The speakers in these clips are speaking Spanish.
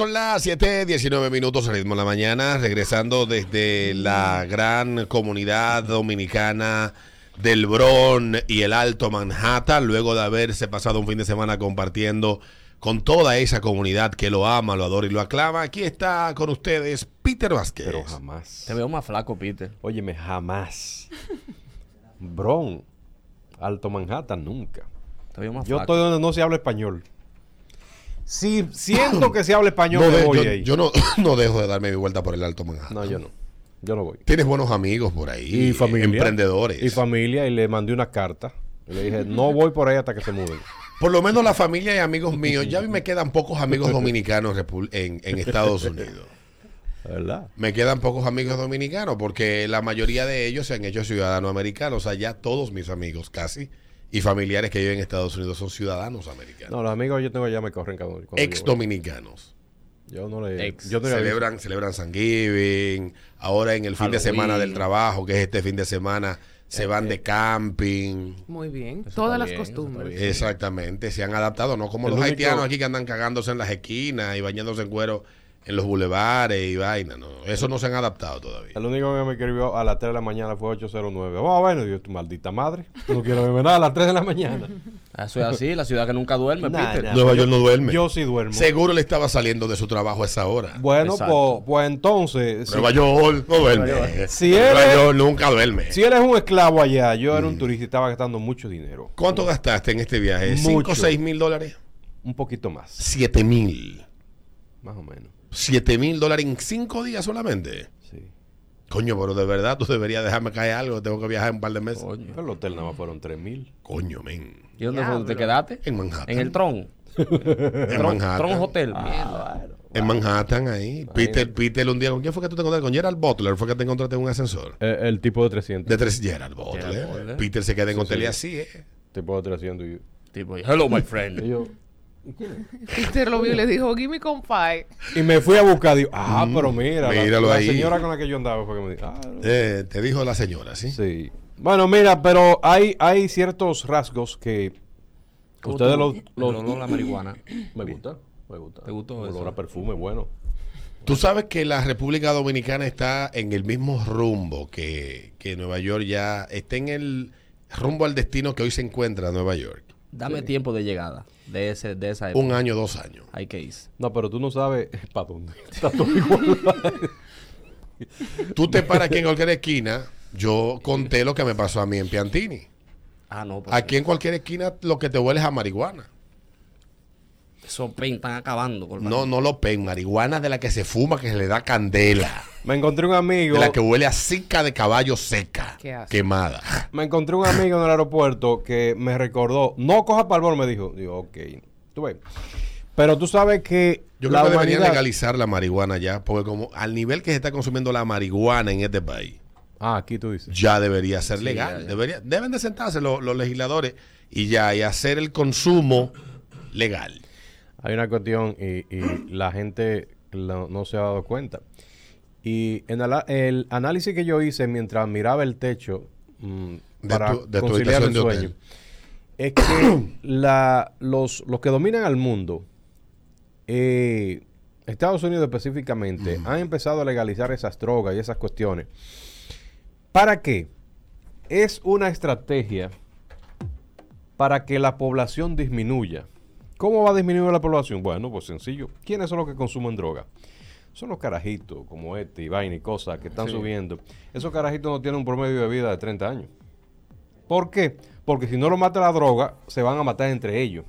Son las 7:19 minutos, ritmo de la mañana, regresando desde la gran comunidad dominicana del Bron y el Alto Manhattan, luego de haberse pasado un fin de semana compartiendo con toda esa comunidad que lo ama, lo adora y lo aclama. Aquí está con ustedes Peter Vázquez. Pero jamás. Te veo más flaco, Peter. Óyeme, jamás. Bron, Alto Manhattan, nunca. Te veo más Yo flaco. estoy donde no se habla español. Si siento que se habla español, No me de- voy yo, ahí. yo no, no dejo de darme mi vuelta por el Alto Manhattan. no, yo no. Yo no voy. Tienes buenos amigos por ahí. Y familia. Emprendedores. Y familia, y le mandé una carta. Y le dije, no voy por ahí hasta que se muden. Por lo menos la familia y amigos míos. Ya a mí me quedan pocos amigos dominicanos en, en Estados Unidos. ¿Verdad? Me quedan pocos amigos dominicanos porque la mayoría de ellos se han hecho ciudadanos americanos. O sea, ya todos mis amigos casi y familiares que viven en Estados Unidos son ciudadanos americanos. No, los amigos yo tengo ya me corren cada Ex dominicanos. Yo no le. Ex. Yo no le aviso. Celebran, celebran San Giving. Ahora en el fin de semana del trabajo, que es este fin de semana, se van de camping. Muy bien. Eso Todas las bien, costumbres. Exactamente, se han adaptado, no como El los único- haitianos aquí que andan cagándose en las esquinas y bañándose en cuero en los bulevares y vaina, no, eso no se han adaptado todavía. El único que me escribió a las 3 de la mañana fue 809. Oh, bueno, yo, tu maldita madre. No quiero verme nada a las 3 de la mañana. Eso es así, la ciudad que nunca duerme, Nah, Peter. nah. Nueva York no duerme. Yo sí duermo. Seguro le estaba saliendo de su trabajo a esa hora. Bueno, pues, pues entonces, si, Nueva York no duerme. Si Nueva eres- York nunca duerme. si eres un esclavo allá, yo Mm. era un turista y estaba gastando mucho dinero. ¿Cuánto gastaste en este viaje? ¿Cinco o Mucho. seis mil dólares? Un poquito más, Siete mil. más o menos. Siete mil dólares en cinco días solamente. Sí. Coño, pero de verdad tú deberías dejarme caer algo. Tengo que viajar un par de meses. Coño. Pero el hotel nada más fueron 3 mil. Coño, men. ¿Y dónde fue? ¿Te quedaste? En Manhattan. En el Tron. En Tron, Manhattan. Tron Hotel. Mierda. En Manhattan, ahí. Peter, Peter, un día, ¿con quién fue que tú te encontraste? Con Gerald Butler, fue que te encontraste en un ascensor. Eh, el tipo de 300. De tres, Gerald Butler. Gerald Butler. Peter se queda en hotel sí. y así, ¿eh? tipo de 300. Y, Tipo, hello, my y friend. yo, Peter lo vio y le dijo, give me five. y me fui a buscar. Digo, ah, Mm, pero mira. la- míralo la, ahí. señora con la que yo andaba fue que me dijo, ah, no. Eh, Te dijo la señora, ¿sí? Sí. Bueno, mira, pero hay, hay ciertos rasgos que ¿Cómo ustedes tú- los, el los- olor a la marihuana. me gusta, me gusta. ¿Te gustó El eso? olor a perfume, bueno. Tú sabes que la República Dominicana está en el mismo rumbo que, que Nueva York ya está en el rumbo al destino que hoy se encuentra Nueva York. Dame tiempo de llegada de, ese, de esa época. Un año, dos años. Hay que ir. No, pero tú no sabes para dónde. Está todo igual. Tú te paras aquí en cualquier esquina. Yo conté lo que me pasó a mí en Piantini. Ah, no. Pues, Aquí en cualquier esquina lo que te huele es a marihuana. Esos pen están acabando. Con No, no lo pen, marihuana de la que se fuma, que se le da candela. me encontré un amigo. De la que huele a cica de caballo seca, Qué asco. quemada. Me encontré un amigo en el aeropuerto que me recordó, no coja bol, me dijo. Digo, ok. Tú ves. Pero tú sabes que Yo la creo que deberían humanidad- legalizar la marihuana ya, porque como al nivel que se está consumiendo la marihuana en este país, Ah, aquí tú dices. ya debería ser legal. ya, ya. Debería, deben de sentarse los, los legisladores y ya, y hacer el consumo legal. Hay una cuestión y, y la gente lo- no se ha dado cuenta. Y en el, el análisis que yo hice mientras miraba el techo mm, De para tu- de conciliar el sueño, es que la, los, los que dominan al mundo, eh, Estados Unidos específicamente, han empezado a legalizar esas drogas y esas cuestiones. ¿Para qué? Es una estrategia para que la población disminuya. ¿Cómo va a disminuir la población? Bueno, pues sencillo. ¿Quiénes son los que consumen droga? Son los carajitos como este y vaina y cosas que están subiendo. Esos carajitos no tienen un promedio de vida de 30 años. ¿Por qué? Porque si no lo mata la droga, se van a matar entre ellos.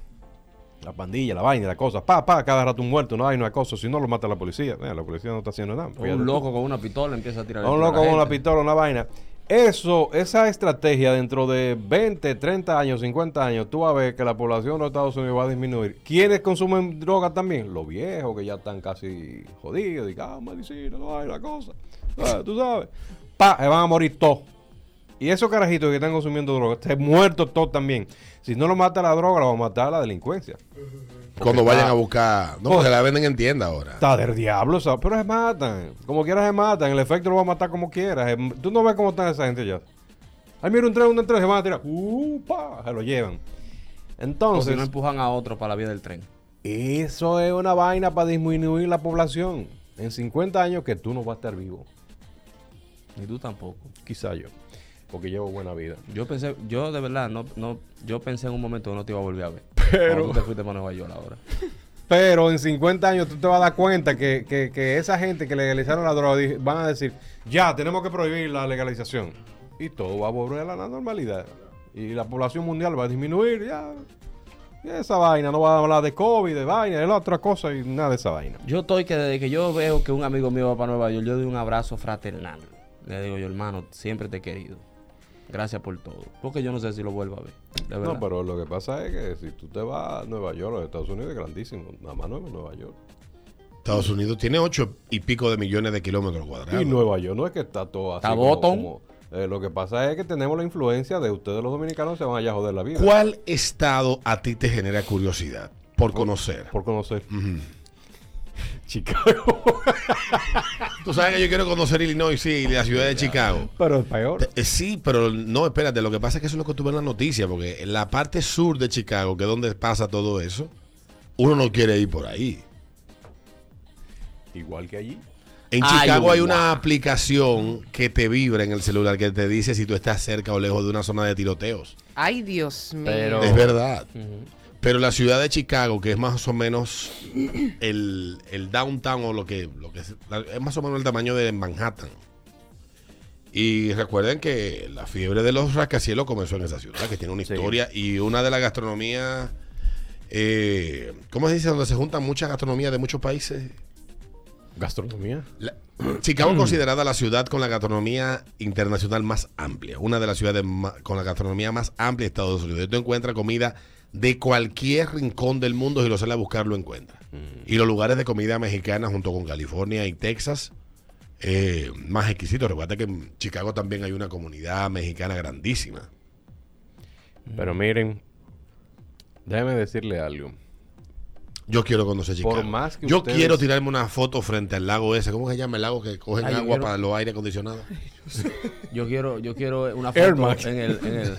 La pandilla, la vaina, la cosa. Pa, pa, cada rato un muerto, no hay una cosa. Si no lo mata la policía. La policía no está haciendo nada. Un loco con una pistola empieza a tirar. Un loco con una pistola, una vaina. Eso, esa estrategia dentro de 20, 30 años, 50 años, tú vas a ver que la población de los Estados Unidos va a disminuir. ¿Quiénes consumen droga también? Los viejos que ya están casi jodidos, y ah, medicina, no hay la cosa. Ah, tú sabes. Pa, se van a morir todos. Y esos carajitos que están consumiendo droga, están muertos todos también. Si no lo mata la droga, lo va a matar la delincuencia. Cuando está- vayan a buscar. No, porque la venden en tienda ahora. Está del diablo, ¿sabes? pero se matan. Como quieras se matan. El efecto lo va a matar como quieras. Se- Tú no ves cómo están esa gente ya. Ay, mira un tren, un tren, se van a tirar. Uh, pa, se lo llevan. Entonces, no empujan a otro para la vía del tren. Eso es una vaina para disminuir la población. En 50 años que tú no vas a estar vivo. Ni tú tampoco. Quizá yo. Porque llevo buena vida. Yo pensé, yo de verdad, no, no, yo pensé en un momento que no te iba a volver a ver. Pero- tú te fuiste para Nueva York ahora. Pero en 50 años tú te vas a dar cuenta que, que- que esa gente que legalizaron la droga van a decir, ya, tenemos que prohibir la legalización. Y todo va a volver a la normalidad. Y la población mundial va a disminuir, ya. Y esa vaina, no va a hablar de COVID, de vaina, de la otra cosa y nada de esa vaina. Yo estoy que desde que yo veo que un amigo mío va para Nueva York, yo doy un abrazo fraternal. Le digo yo, hermano, siempre te he querido. Gracias por todo. Porque yo no sé si lo vuelvo a ver. De verdad. No, pero lo que pasa es que si tú te vas a Nueva York, los Estados Unidos es grandísimo. Nada más no es Nueva York. Estados Unidos tiene ocho y pico de millones de kilómetros cuadrados. Y Nueva York no es que está todo así. Está como- botón. como- eh, lo que pasa es que tenemos la influencia de ustedes los dominicanos se van allá a joder la vida. ¿Cuál estado a ti te genera curiosidad por conocer? Por conocer. Ujú. Chicago. Tú sabes que yo quiero conocer Illinois, sí, y la ciudad de Chicago. Pero es peor. Eh, Sí, pero no, espérate, lo que pasa es que eso es lo que tú ves en la noticia, porque en la parte sur de Chicago, que es donde pasa todo eso, uno no quiere ir por ahí. Igual que allí. En Ay, Chicago hay una aplicación que te vibra en el celular que te dice si tú estás cerca o lejos de una zona de tiroteos. Ay, Dios mío. Pero- Es verdad. Pero la ciudad de Chicago, que es más o menos el, el downtown o lo que, lo que es, es más o menos el tamaño de Manhattan. Y recuerden que la fiebre de los rascacielos comenzó en esa ciudad, que tiene una Sí. historia y una de las gastronomías, eh, ¿cómo se dice? Donde se juntan muchas gastronomías de muchos países. Gastronomía. La- Chicago es considerada la ciudad con la gastronomía internacional más amplia, una de las ciudades con la gastronomía más amplia de Estados Unidos. Tú encuentras comida de cualquier rincón del mundo, si lo sale a buscar, lo encuentras. Y los lugares de comida mexicana, junto con California y Texas, eh, más exquisitos. Recuerda que en Chicago también hay una comunidad mexicana grandísima. Pero miren, déjeme decirle algo. Yo quiero conocer Chicago. Por más que Yo ustedes- quiero tirarme una foto frente al lago ese. ¿Cómo se llama el lago que cogen Ay, agua quiero- para los aire acondicionados? Yo quiero, yo quiero una foto Max. en el, en el,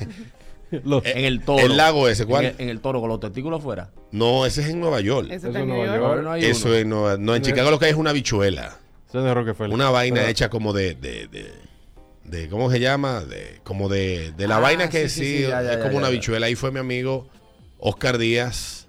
Los- en el toro. El lago ese, ¿cuál? En el, en el toro con los testículos afuera. No, ese es en Nueva York. Ese Eso está en no New va a York. no Eso es Nueva- no, en Chicago lo que hay es una bichuela. Ese es de Rockefeller. Una vaina Pero- hecha como de, de, de, de- ¿cómo se llama? De, como de, de la Ah, vaina que sí, sí, sí, sí, ya, ya, es ya, como ya, una ya. bichuela. Ahí fue mi amigo Oscar Díaz.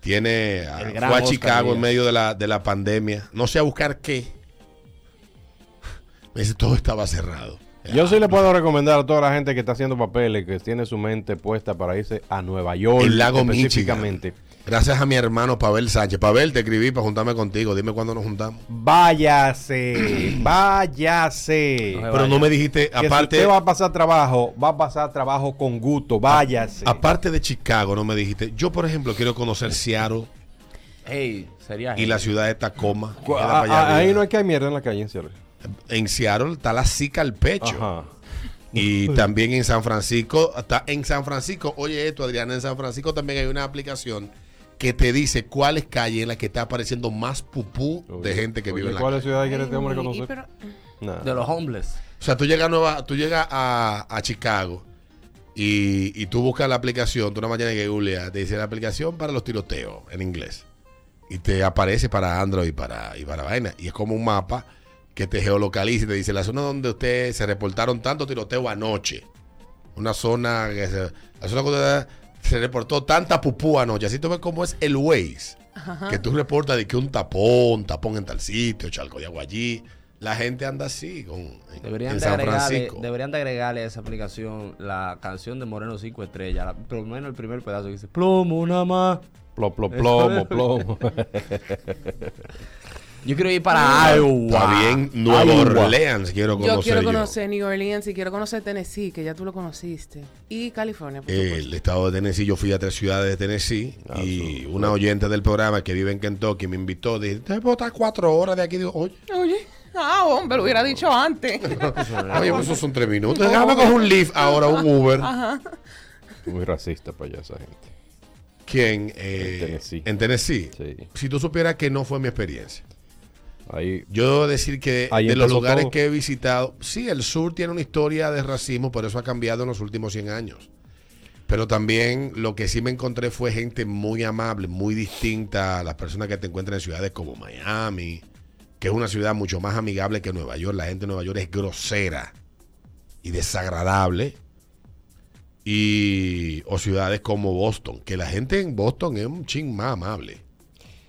Tiene, a- El fue a Oscar Chicago en medio de la, de la pandemia. No sé a buscar qué. Me dice, todo estaba cerrado. Yo sí le puedo recomendar a toda la gente que está haciendo papeles, que tiene su mente puesta para irse a Nueva York. El lago Michigan. específicamente. Gracias a mi hermano Pavel Sánchez. Pavel, te escribí para juntarme contigo. Dime cuándo nos juntamos. Váyase, váyase. No Pero vaya. no me dijiste, Que si aparte, usted va a pasar trabajo, va a pasar trabajo con gusto, váyase. aparte de Chicago, no me dijiste. Yo, por ejemplo, quiero conocer Seattle Hey, sería y la ciudad de Tacoma. a- ahí no hay que hay mierda en la calle, en serio. En Seattle está la Zika al pecho. Ajá. Y también en San Francisco, está en San Francisco, oye esto, Adriana, en San Francisco también hay una aplicación que te dice cuáles calles en las que está apareciendo más pupú de gente que Oye, vive en la ¿Cuáles calle. ciudades quiere este hombre conocer? pero- de los homeless. O sea, tú llegas a, Nueva, tú llegas a, a Chicago y, y tú buscas la aplicación, tú una mañana que googleas, te dice la aplicación para los tiroteos en inglés. Y te aparece para Android y para, y para vaina. Y es como un mapa que te geolocaliza y te dice la zona donde ustedes se reportaron tanto tiroteo anoche. Una zona que se, la zona donde se reportó tanta pupú anoche. Así tú ves cómo es el Waze. Que tú reportas de que un tapón, tapón en tal sitio, charco de agua allí. La gente anda así con, en, Deberían en de, San agregarle, Francisco. deberían de agregarle a esa aplicación la canción de Moreno 5 estrellas. la- por lo menos el primer pedazo que dice plomo nada más. Plo- plo- plomo, plomo. Yo quiero ir para Iowa. Está bien, Nueva Iowa. Orleans quiero conocer Yo quiero yo. conocer New Orleans y quiero conocer Tennessee, que ya tú lo conociste. Y California, por El estado de Tennessee, yo fui a tres ciudades de Tennessee Ah, y eso, una oyente del programa que vive en Kentucky me invitó. Dije, ¿te puedo estar cuatro horas de aquí? Digo, oye, Oye, ah, hombre, lo hubiera dicho antes. oye, pues esos son tres minutos. Déjame coger un Lyft ahora, un Uber. Muy racista para allá esa gente. ¿Quién? Eh, En Tennessee. En Tennessee. Sí. Si tú supieras que no fue mi experiencia. Ahí. Yo debo decir que de los lugares todo. que he visitado, sí, el sur tiene una historia de racismo, pero eso ha cambiado en los últimos 100 años. Pero también lo que sí me encontré fue gente muy amable, muy distinta a las personas que te encuentran en ciudades como Miami, que es una ciudad mucho más amigable que Nueva York. La gente de Nueva York es grosera y desagradable. Y, o ciudades como Boston, que la gente en Boston es un ching más amable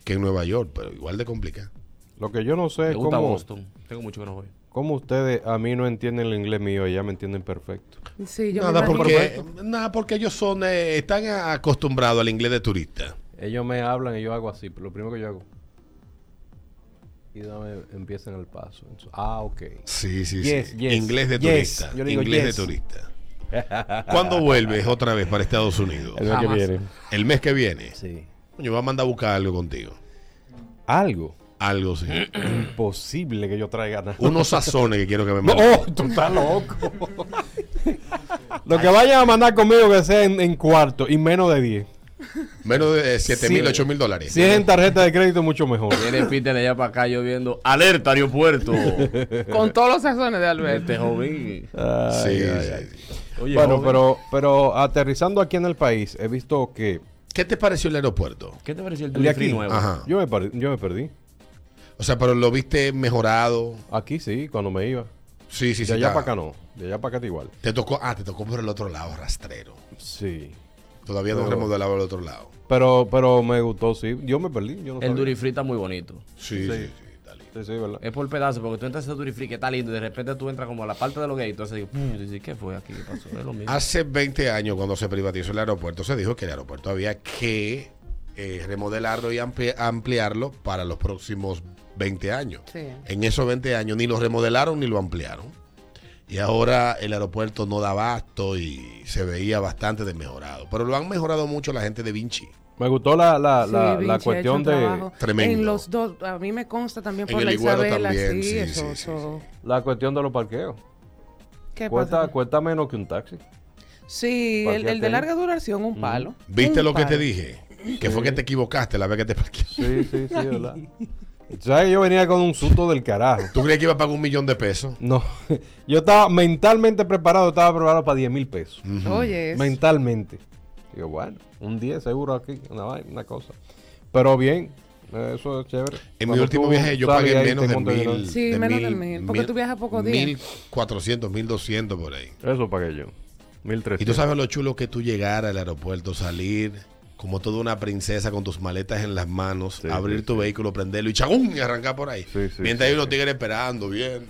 que en Nueva York, pero igual de complicado. Lo que yo no sé Me es gusta cómo, Boston. Tengo mucho que no voy. cómo ustedes a mí no entienden el inglés mío y ya me entienden perfecto. Sí, yo Nada me imagino- porque, nada porque ellos son eh, están acostumbrados al inglés de turista. Ellos me hablan y yo hago así, pero lo primero que yo hago. Y dame, empiezan el paso. Entonces, ah, ok. Sí, sí, Yes, sí. yes, Inglés de yes. turista. Yo le digo Inglés yes. de turista. ¿Cuándo vuelves otra vez para Estados Unidos? El mes que Jamás. viene. El mes que viene. Sí. Yo voy a mandar a buscar algo contigo. Algo. Algo, sí. Imposible que yo traiga nada. Unos sazones que quiero que me No, mandes. oh, tú estás loco. Lo que vayan a mandar conmigo que sea en, en cuarto y menos de 10. Menos de 7 Sí. mil, 8 mil dólares. Si es en tarjeta de crédito, mucho mejor. Viene Peter de allá para acá yo viendo alerta aeropuerto. Con todos los sazones de Alberto. este joven. Ay, Sí, ay, sí, ay. sí. Oye, Bueno, joven, pero, pero aterrizando aquí en el país, he visto que ¿Qué te pareció el aeropuerto? ¿Qué te pareció el el de aquí, nuevo? Ajá. yo me, yo me perdí. O sea, pero lo viste mejorado. Aquí sí, cuando me iba. Sí, sí, sí. de allá para acá no. De allá para acá está igual. Te tocó, ah, te tocó por el otro lado, rastrero. Sí. Todavía no remodelaba el otro lado. Pero, pero me gustó, sí. Yo me perdí. Yo no El sabía. duty free está muy bonito. Sí, sí, Sí. sí. está lindo. Sí, sí, ¿verdad? Es por pedazo, porque tú entras a ese duty free que está lindo y de repente tú entras como a la parte de los gays. Entonces digo, dices, ¿qué fue aquí? ¿Qué pasó? Es lo mismo. Hace 20 años, cuando se privatizó el aeropuerto, se dijo que el aeropuerto había que eh, remodelarlo y ampli- ampliarlo para los próximos 20 años. Sí. En esos 20 años ni lo remodelaron ni lo ampliaron. Y ahora el aeropuerto no da abasto y se veía bastante desmejorado. Pero lo han mejorado mucho la gente de Vinci. Me gustó la, la, Sí, la, Vinci la cuestión de. Tremendo. En los dos, a mí me consta también En por la Isabela, también, sí, sí, eso, sí, sí, eso. la cuestión de los parqueos. ¿Qué Cuesta, pasa? cuesta menos que un taxi. Sí, el, de larga duración, un palo. ¿Viste Un lo que te dije? Que fue que te equivocaste la vez que te parqué. Sí, sí, sí, ¿verdad? ¿Sabes que yo venía con un susto del carajo? ¿Tú creías que iba a pagar un millón de pesos? No, yo estaba mentalmente preparado, estaba preparado para 10 mil pesos. Oye, Mentalmente. Digo, bueno, un 10 seguro aquí, una, vaina, una cosa. Pero bien, eso es chévere. En mi último tú viaje yo pagué menos de mil. Sí, de menos de mil, porque tú viajas pocos días. 1400, 1200 por ahí. Eso pagué yo. Y 1300. tú sabes lo chulo que tú llegar al aeropuerto, salir como toda una princesa con tus maletas en las manos, Sí, abrir sí, tu vehículo, prenderlo y chagún y arrancar por ahí. Mientras hay unos tigres esperando, viendo.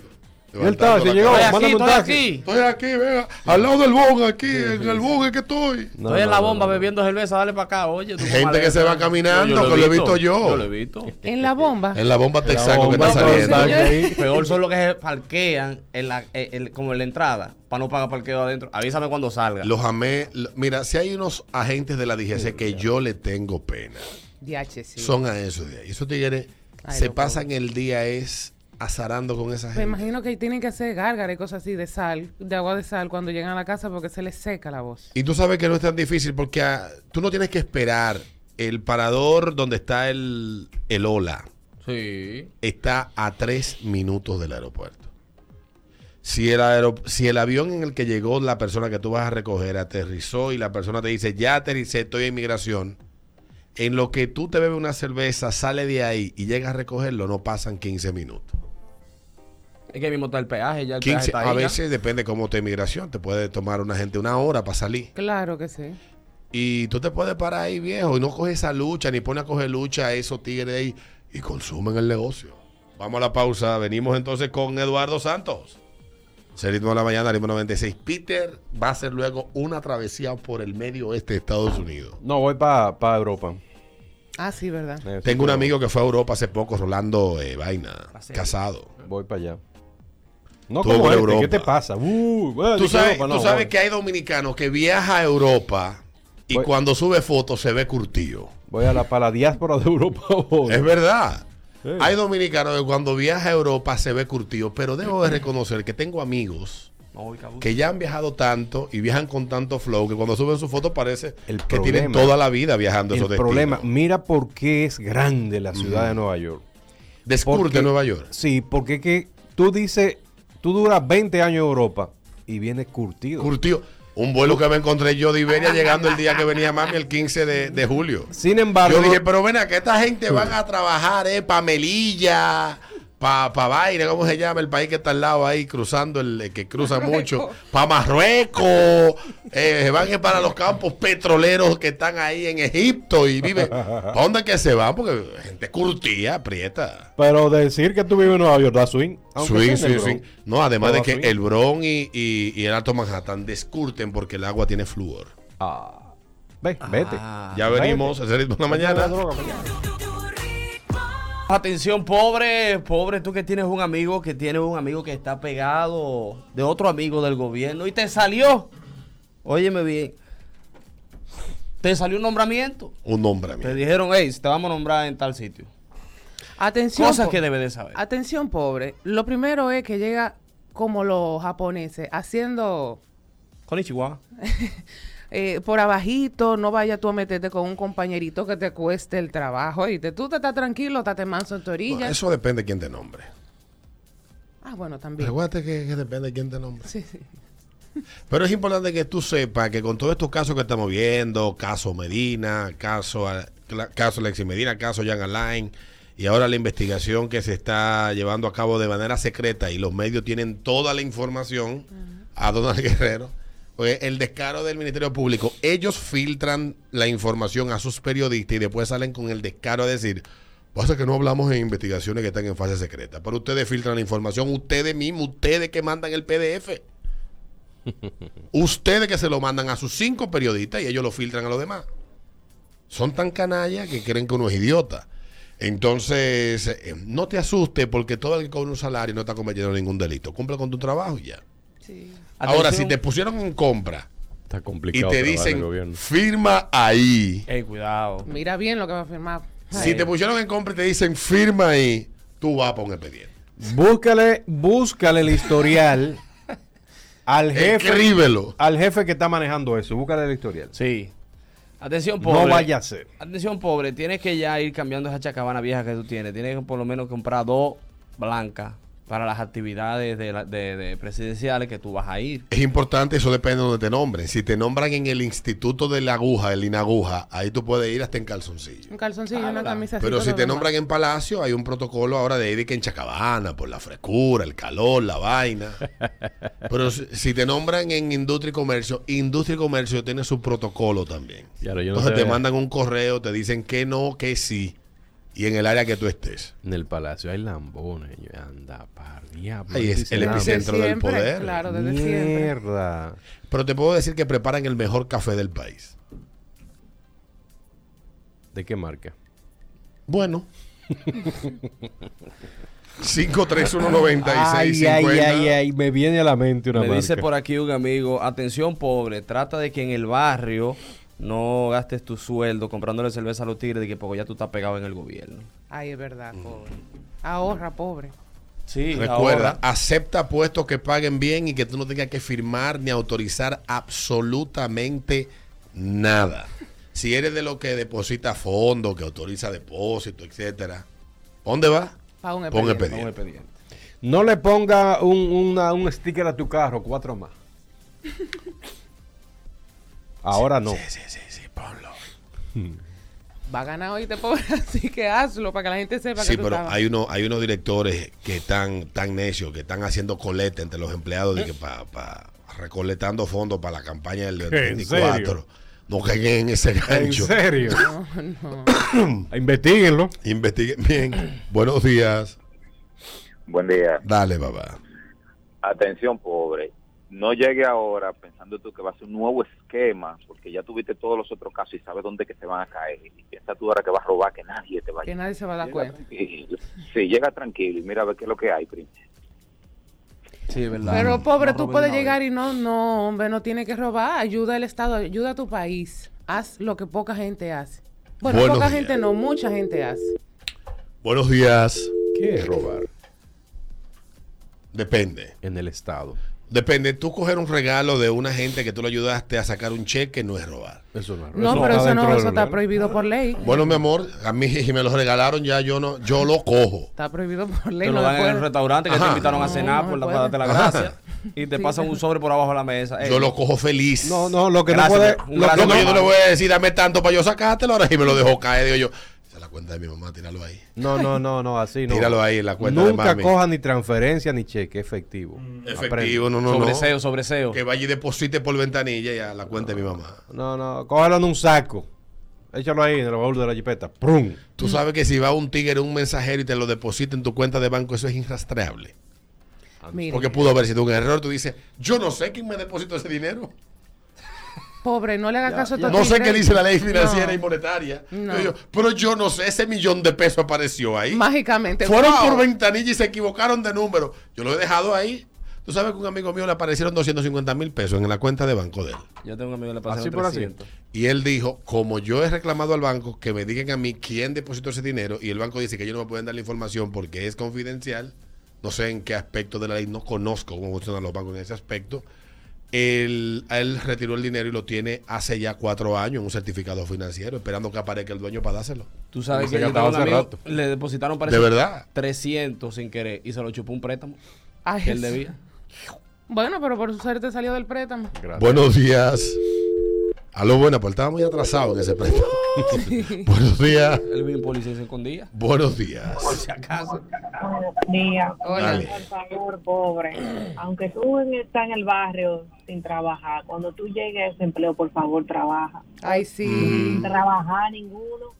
Taxi levantando la llegó. Estoy aquí, mándame un estoy taxi. aquí. Estoy aquí, venga, al lado del bon, aquí, en el bon es que estoy. No, estoy en la no, bomba no. bebiendo cerveza, dale para acá, oye. tú Gente que se va caminando, No, que lo he visto yo. Yo lo he visto. en la bomba. En la bomba texaco que está saliendo. Peor son los que se parquean en la, eh, en- como en la entrada para no pagar parqueo adentro. Avísame cuando salga. Los amé. Mira, si hay unos agentes de la DGC que yo le tengo pena, DH, sí. son a esos de ahí. Esos tigres se pasan el día es azarando con esa Me gente. imagino que tienen que hacer gárgaras y cosas así de sal, de agua de sal cuando llegan a la casa porque se les seca la voz. Y tú sabes que no es tan difícil porque ah, tú no tienes que esperar. El parador donde está el, el Ola Sí. está a tres minutos del aeropuerto. Si el, aero- si el avión en el que llegó la persona que tú vas a recoger aterrizó y la persona te dice, ya aterricé, estoy en migración, en lo que tú te bebes una cerveza, sale de ahí y llegas a recogerlo, no pasan 15 minutos. Es que mismo está el peaje, ya el peaje 15, está ahí. a ya. veces depende cómo te migración, te puede tomar una gente una hora para salir. Claro que sí. Y tú te puedes parar ahí, viejo, y no coges esa lucha, ni pones a coger lucha a esos tigres ahí y consumen el negocio. Vamos a la pausa. Venimos entonces con Eduardo Santos. Se ritmo de la mañana, ritmo 96. Peter va a hacer luego una travesía por el medio oeste de Estados Unidos. No, voy para Europa. Ah, sí, ¿verdad? Eh, Tengo un amigo que fue a Europa hace poco, Rolando eh, Vaina, casado. Voy para allá. No, como este, Europa. ¿qué te pasa? Uh, bueno, Tú sabes, Europa, tú sabes que hay dominicanos que viaja a Europa y Voy- cuando sube fotos se ve curtido. Voy a la, para la diáspora de Europa. voy. Es verdad. Sí. Hay dominicanos que cuando viaja a Europa se ve curtido, pero debo de reconocer que tengo amigos que ya han viajado tanto y viajan con tanto flow que cuando suben su foto parece El que tienen problema- toda la vida viajando El esos problema, destinos. mira por qué es grande la ciudad de Nueva York. Descurte Nueva York. Sí, porque que tú dices, tú duras 20 años en Europa y vienes curtido. Curtido. Un vuelo que me encontré yo de Iberia llegando el día que venía mami, el 15 de, de julio. Sin embargo, Yo dije, pero ven que esta gente van a trabajar, eh, pa' Melilla, pa, pa Baile, ¿cómo se llama? El país que está al lado ahí, cruzando, el, el que cruza mucho, pa Marruecos, eh, se van para los campos petroleros que están ahí en Egipto y viven. ¿Para dónde que se van? Porque gente curtía, aprieta. pero decir que tú vives en Nueva York da swing. Swing, el swing, swing. No, además de que swing. el Bron y, y- y el Alto Manhattan descurten porque el agua tiene flúor. Ah. Ve, vete. Ah. Ya venimos, ese ritmo de la mañana. Atención, pobre, pobre, tú que tienes un amigo que tiene un amigo que está pegado de otro amigo del gobierno y te salió. Óyeme bien. Te salió un nombramiento. Un nombramiento. Te dijeron, hey, te vamos a nombrar en tal sitio. Atención. Cosas que debes de saber. Atención, pobre. Lo primero es que llega como los japoneses, haciendo Konnichiwa. eh, por abajito, no vaya tú a meterte con un compañerito que te cueste el trabajo. Y tú te estás tranquilo, estate manso en tu orilla. Bueno, eso depende de quién te nombre. Ah, bueno, también. Que, que depende de quién te nombre. Sí, sí. Pero es importante que tú sepas que con todos estos casos que estamos viendo, caso Medina, caso, caso Alexis Medina, caso Jan Alain, y ahora la investigación que se está llevando a cabo de manera secreta y los medios tienen toda la información a Donald Guerrero. El descaro del Ministerio Público, ellos filtran la información a sus periodistas y después salen con el descaro a decir, pasa que no hablamos en investigaciones que están en fase secreta, pero ustedes filtran la información, ustedes mismos, ustedes que mandan el PDF. Ustedes que se lo mandan a sus cinco periodistas y ellos lo filtran a los demás. Son tan canallas que creen que uno es idiota. Entonces, eh, no te asustes porque todo el que cobra un salario no está cometiendo ningún delito. Cumple con tu trabajo y ya. Sí. Ahora, si te pusieron en compra Está y complicado. te en el dicen, firma ahí. Ey, cuidado. Mira bien lo que va a firmar. Si te pusieron en compra y te dicen, firma ahí, tú vas para un expediente. Búscale, búscale el historial al jefe. Escríbelo. Al jefe que está manejando eso. Búscale el historial. Sí. Atención, pobre. No vaya a ser. Atención, pobre. Tienes que ya ir cambiando esa chacabana vieja que tú tienes. Tienes que por lo menos comprar dos blancas para las actividades de, la- de- de presidenciales que tú vas a ir. Es importante, eso depende de donde te nombren. Si te nombran en el Instituto de la Aguja, el INAGUJA, ahí tú puedes ir hasta en calzoncillo. Un calzoncillo, Ah, una ¿verdad? camisa Pero si te nombran en Palacio, hay un protocolo ahora de ir que en Chacabana, por la frescura, el calor, la vaina. Pero si, si te nombran en Industria y Comercio, Industria y Comercio tiene su protocolo también. Claro, yo no Entonces te mandan un correo, te dicen que no, que sí. Y en el área que tú estés. En el palacio hay lambones. Anda, par diablo. Ahí es el epicentro del siempre, poder. Claro, desde siempre. Mierda. Pero te puedo decir que preparan el mejor café del país. ¿De qué marca? Bueno. 5319650. Ay, ay, ay, ay. Me viene a la mente una Me marca. dice por aquí un amigo, atención pobre, trata de que en el barrio no gastes tu sueldo comprándole cerveza a los tigres de que porque ya tú estás pegado en el gobierno. Ay, es verdad, pobre. Ahorra, pobre. Sí, Recuerda, ahora- acepta puestos que paguen bien y que tú no tengas que firmar ni autorizar absolutamente nada. Si eres de lo que deposita fondos, que autoriza depósito, etcétera, ¿dónde va? Pa' un Pon expediente. al expediente. No le ponga un, una- un sticker a tu carro, cuatro más. Ahora no. Sí, sí, sí, sí, ponlo. Va a ganar hoy, pobre, así que hazlo para que la gente sepa Sí, que pero hay, uno, hay unos directores que están tan necios, que están haciendo coleta entre los empleados de que para recolectando fondos para la campaña del ¿En 24. serio? No caigan en ese ¿En gancho. serio? No, no. Investíguenlo. Investiguen bien. Buenos días. Buen día. Dale, papá. Atención, pobre. No llegue ahora pensando tú que va a ser un nuevo esquema, porque ya tuviste todos los otros casos y sabes dónde que se van a caer. Y piensa tú ahora que vas a robar, que nadie te va a Que nadie se va a dar Llega cuenta. tranquilo. Sí, llega tranquilo y mira a ver qué es lo que hay, primo. Sí, verdad. Pero pobre, No tú puedes llegar y no, no, hombre, no tienes que robar. Ayuda al Estado, ayuda a tu país. Haz lo que poca gente hace. Bueno, Buenos poca días. gente no, mucha gente hace. Buenos días. ¿Qué es robar? Depende. En el Estado. Depende. Tú coger un regalo de una gente que tú le ayudaste a sacar un cheque no es robar. Eso no es No, pero está eso no, eso está prohibido por ley. Bueno, mi amor, a mí si me lo regalaron ya yo no, yo lo cojo. Está prohibido por ley. Te no lo dan en el restaurante que Ajá. te invitaron a No, cenar no por la para darte la Ajá. gracia. y te Sí. pasan un sobre por abajo de la mesa. Ey, Yo lo cojo feliz. No, no, lo que Gracias, no puede. Lo que No, no, yo no le voy a decir, dame tanto para yo sacártelo ahora y me lo dejo caer. Digo yo, cuenta de mi mamá, tíralo ahí. no, no, no, no, así no. Tíralo ahí en la cuenta de Nunca mami. coja ni transferencia ni cheque efectivo. Efectivo, no, no, sobreseo, no. sobreseo. Que vaya y deposite por ventanilla y a la cuenta de mi mamá. No, no, cógelo en un saco. Échalo ahí en el baúl de la jipeta. ¡Prum! Tú sabes que si va un tigre, un mensajero y te lo deposita en tu cuenta de banco, eso es irrastreable. Mire, Porque pudo haber sido un error. Tú dices, yo no sé quién me depositó ese dinero. Pobre, no le haga caso a tu No sé qué dice la ley financiera No. y monetaria. No. Yo digo, pero yo no sé, ese millón de pesos apareció ahí. Mágicamente. Fueron ¡wow! por ventanilla y se equivocaron de número. Yo lo he dejado ahí. Tú sabes que un amigo mío le aparecieron 250 mil pesos en la cuenta de banco de él. Yo tengo un amigo que le pasaron Así por así. 300. Y él dijo, como yo he reclamado al banco que me digan a mí quién depositó ese dinero y el banco dice que ellos no me pueden dar la información porque es confidencial, no sé en qué aspecto de la ley, no conozco cómo funcionan los bancos en ese aspecto, él, él retiró el dinero y lo tiene hace ya cuatro años en un certificado financiero, esperando que aparezca el dueño para dárselo. Tú sabes que yo gastaba tengo un hace amigo, rato. le depositaron parece ¿De verdad? 300 sin querer y se lo chupó un préstamo Ay, que él debía. Bueno, pero por suerte salió del préstamo. Gracias. Buenos días. Aló, buena, pues estaba muy atrasado en ese préstamo. Buenos días. Él vino en policía se escondía. Buenos días. Por si acaso. Día. Hola. Dale. Por favor, pobre. Aunque tú estás en el barrio sin trabajar, cuando tú llegues a ese empleo, por favor, trabaja. Ay, sí. Mm. Trabajar ninguno.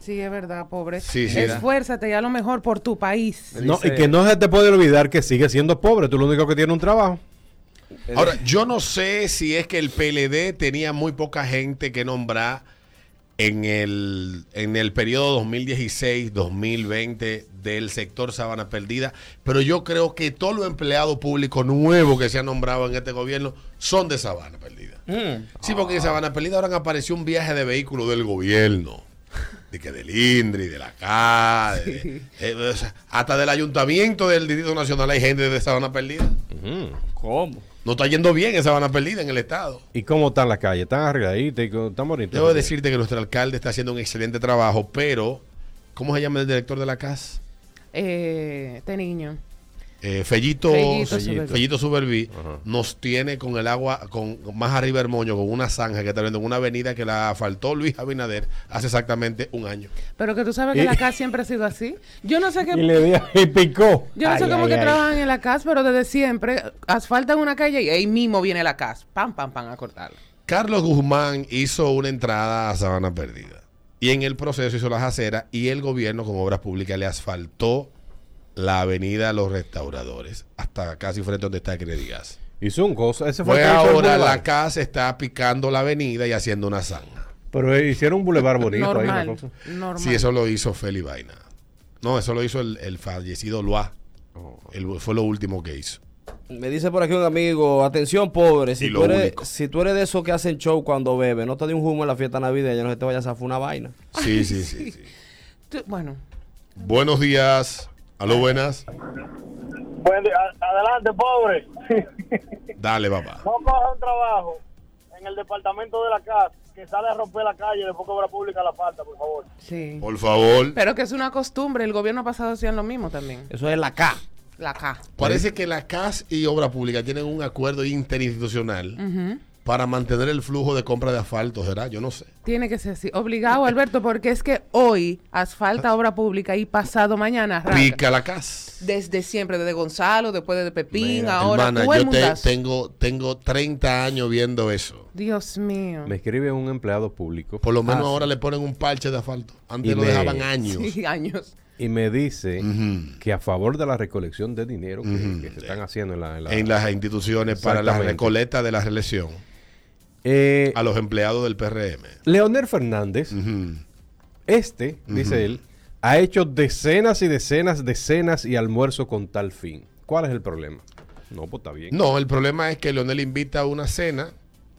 Sí, es verdad, pobre. Sí, sí. Esfuérzate ya lo mejor por tu país. No, y que no se te puede olvidar que sigue siendo pobre. Tú lo único que tienes un trabajo. Ahora, yo no sé si es que el PLD tenía muy poca gente que nombrar en el, en el periodo 2016-2020 del sector Sabana Perdida, pero yo creo que todos los empleados públicos nuevos que se han nombrado en este gobierno son de Sabana Perdida. Mm. Sí, porque en Sabana Perdida ahora apareció un viaje de vehículo del gobierno. De que del INDRI, de la CA, de- eh, hasta del ayuntamiento del Distrito Nacional hay gente de Sabana Perdida. ¿Cómo? No está yendo bien en Sabana Perdida en el estado. ¿Y cómo están las calles? ¿Están arregladitas? ¿Están bonitas? Debo decirte que nuestro alcalde está haciendo un excelente trabajo, pero ¿cómo se llama el director de la CAS? Eh, este niño. Eh, Fellito, Fellito Fellito, Superví. Nos tiene con el agua, con más arriba del moño, con una zanja que está viendo en una avenida que la faltó Luis Abinader hace exactamente un año. Pero que tú sabes que Y- la casa siempre ha sido así. Yo no sé qué. Y le di y picó. Yo no sé cómo ay, que ay. trabajan en la casa, pero desde siempre asfaltan una calle y ahí mismo viene la casa. Pam, pam, pam, a cortarla. Carlos Guzmán hizo una entrada a Sabana Perdida y en el proceso hizo las aceras y el gobierno con obras públicas le asfaltó la avenida los restauradores hasta casi frente a donde está Credigas. Hizo un cosa. Ese fue Pues el ahora la casa está picando la avenida y haciendo una zanja. Pero hicieron un bulevar bonito ahí. una Normal. cosa. Normal. Sí, eso lo hizo Feli Vaina. No, eso lo hizo el, el fallecido Loa. Oh. Fue lo último que hizo. Me dice por aquí un amigo, atención pobre, si tú, eres, si tú eres de esos que hacen show cuando bebe, no te dé un humo en la fiesta navideña, no se te vayas a zafar una vaina. Sí, sí, sí. sí. Tú- bueno, Buenos días. Aló, buenas. Buen Adelante, pobre. Dale, papá. No coja un trabajo en el departamento de la casa que sale a romper la calle después que obra pública la falta, por favor. sí. Por favor. Pero que es una costumbre. El gobierno pasado hacían lo mismo también. Eso es la K. La K. Parece que la CAS y Obra Pública tienen un acuerdo interinstitucional Ujú. Para mantener el flujo de compra de asfalto, ¿será? Yo no sé. Tiene que ser así. Obligado, Alberto, porque es que hoy asfalta obra pública y pasado mañana arranca. Pica la CAS. Desde siempre, desde Gonzalo, después de Pepín, Mira, ahora hermana, todo el yo te- tengo, tengo 30 años viendo eso. Dios mío. Me escribe un empleado público Por lo menos Ah, ahora le ponen un parche de asfalto. Antes Y lo me- dejaban años. Sí, años. y me dice que a favor de la recolección de dinero que, se están haciendo en la... en la- En las instituciones para la recoleta de la reelección Eh, a los empleados del PRM. Leonel Fernández, este, dice él, ha hecho decenas y decenas de cenas y almuerzo con tal fin. ¿Cuál es el problema? No, pues está bien. No, el problema es que Leonel invita a una cena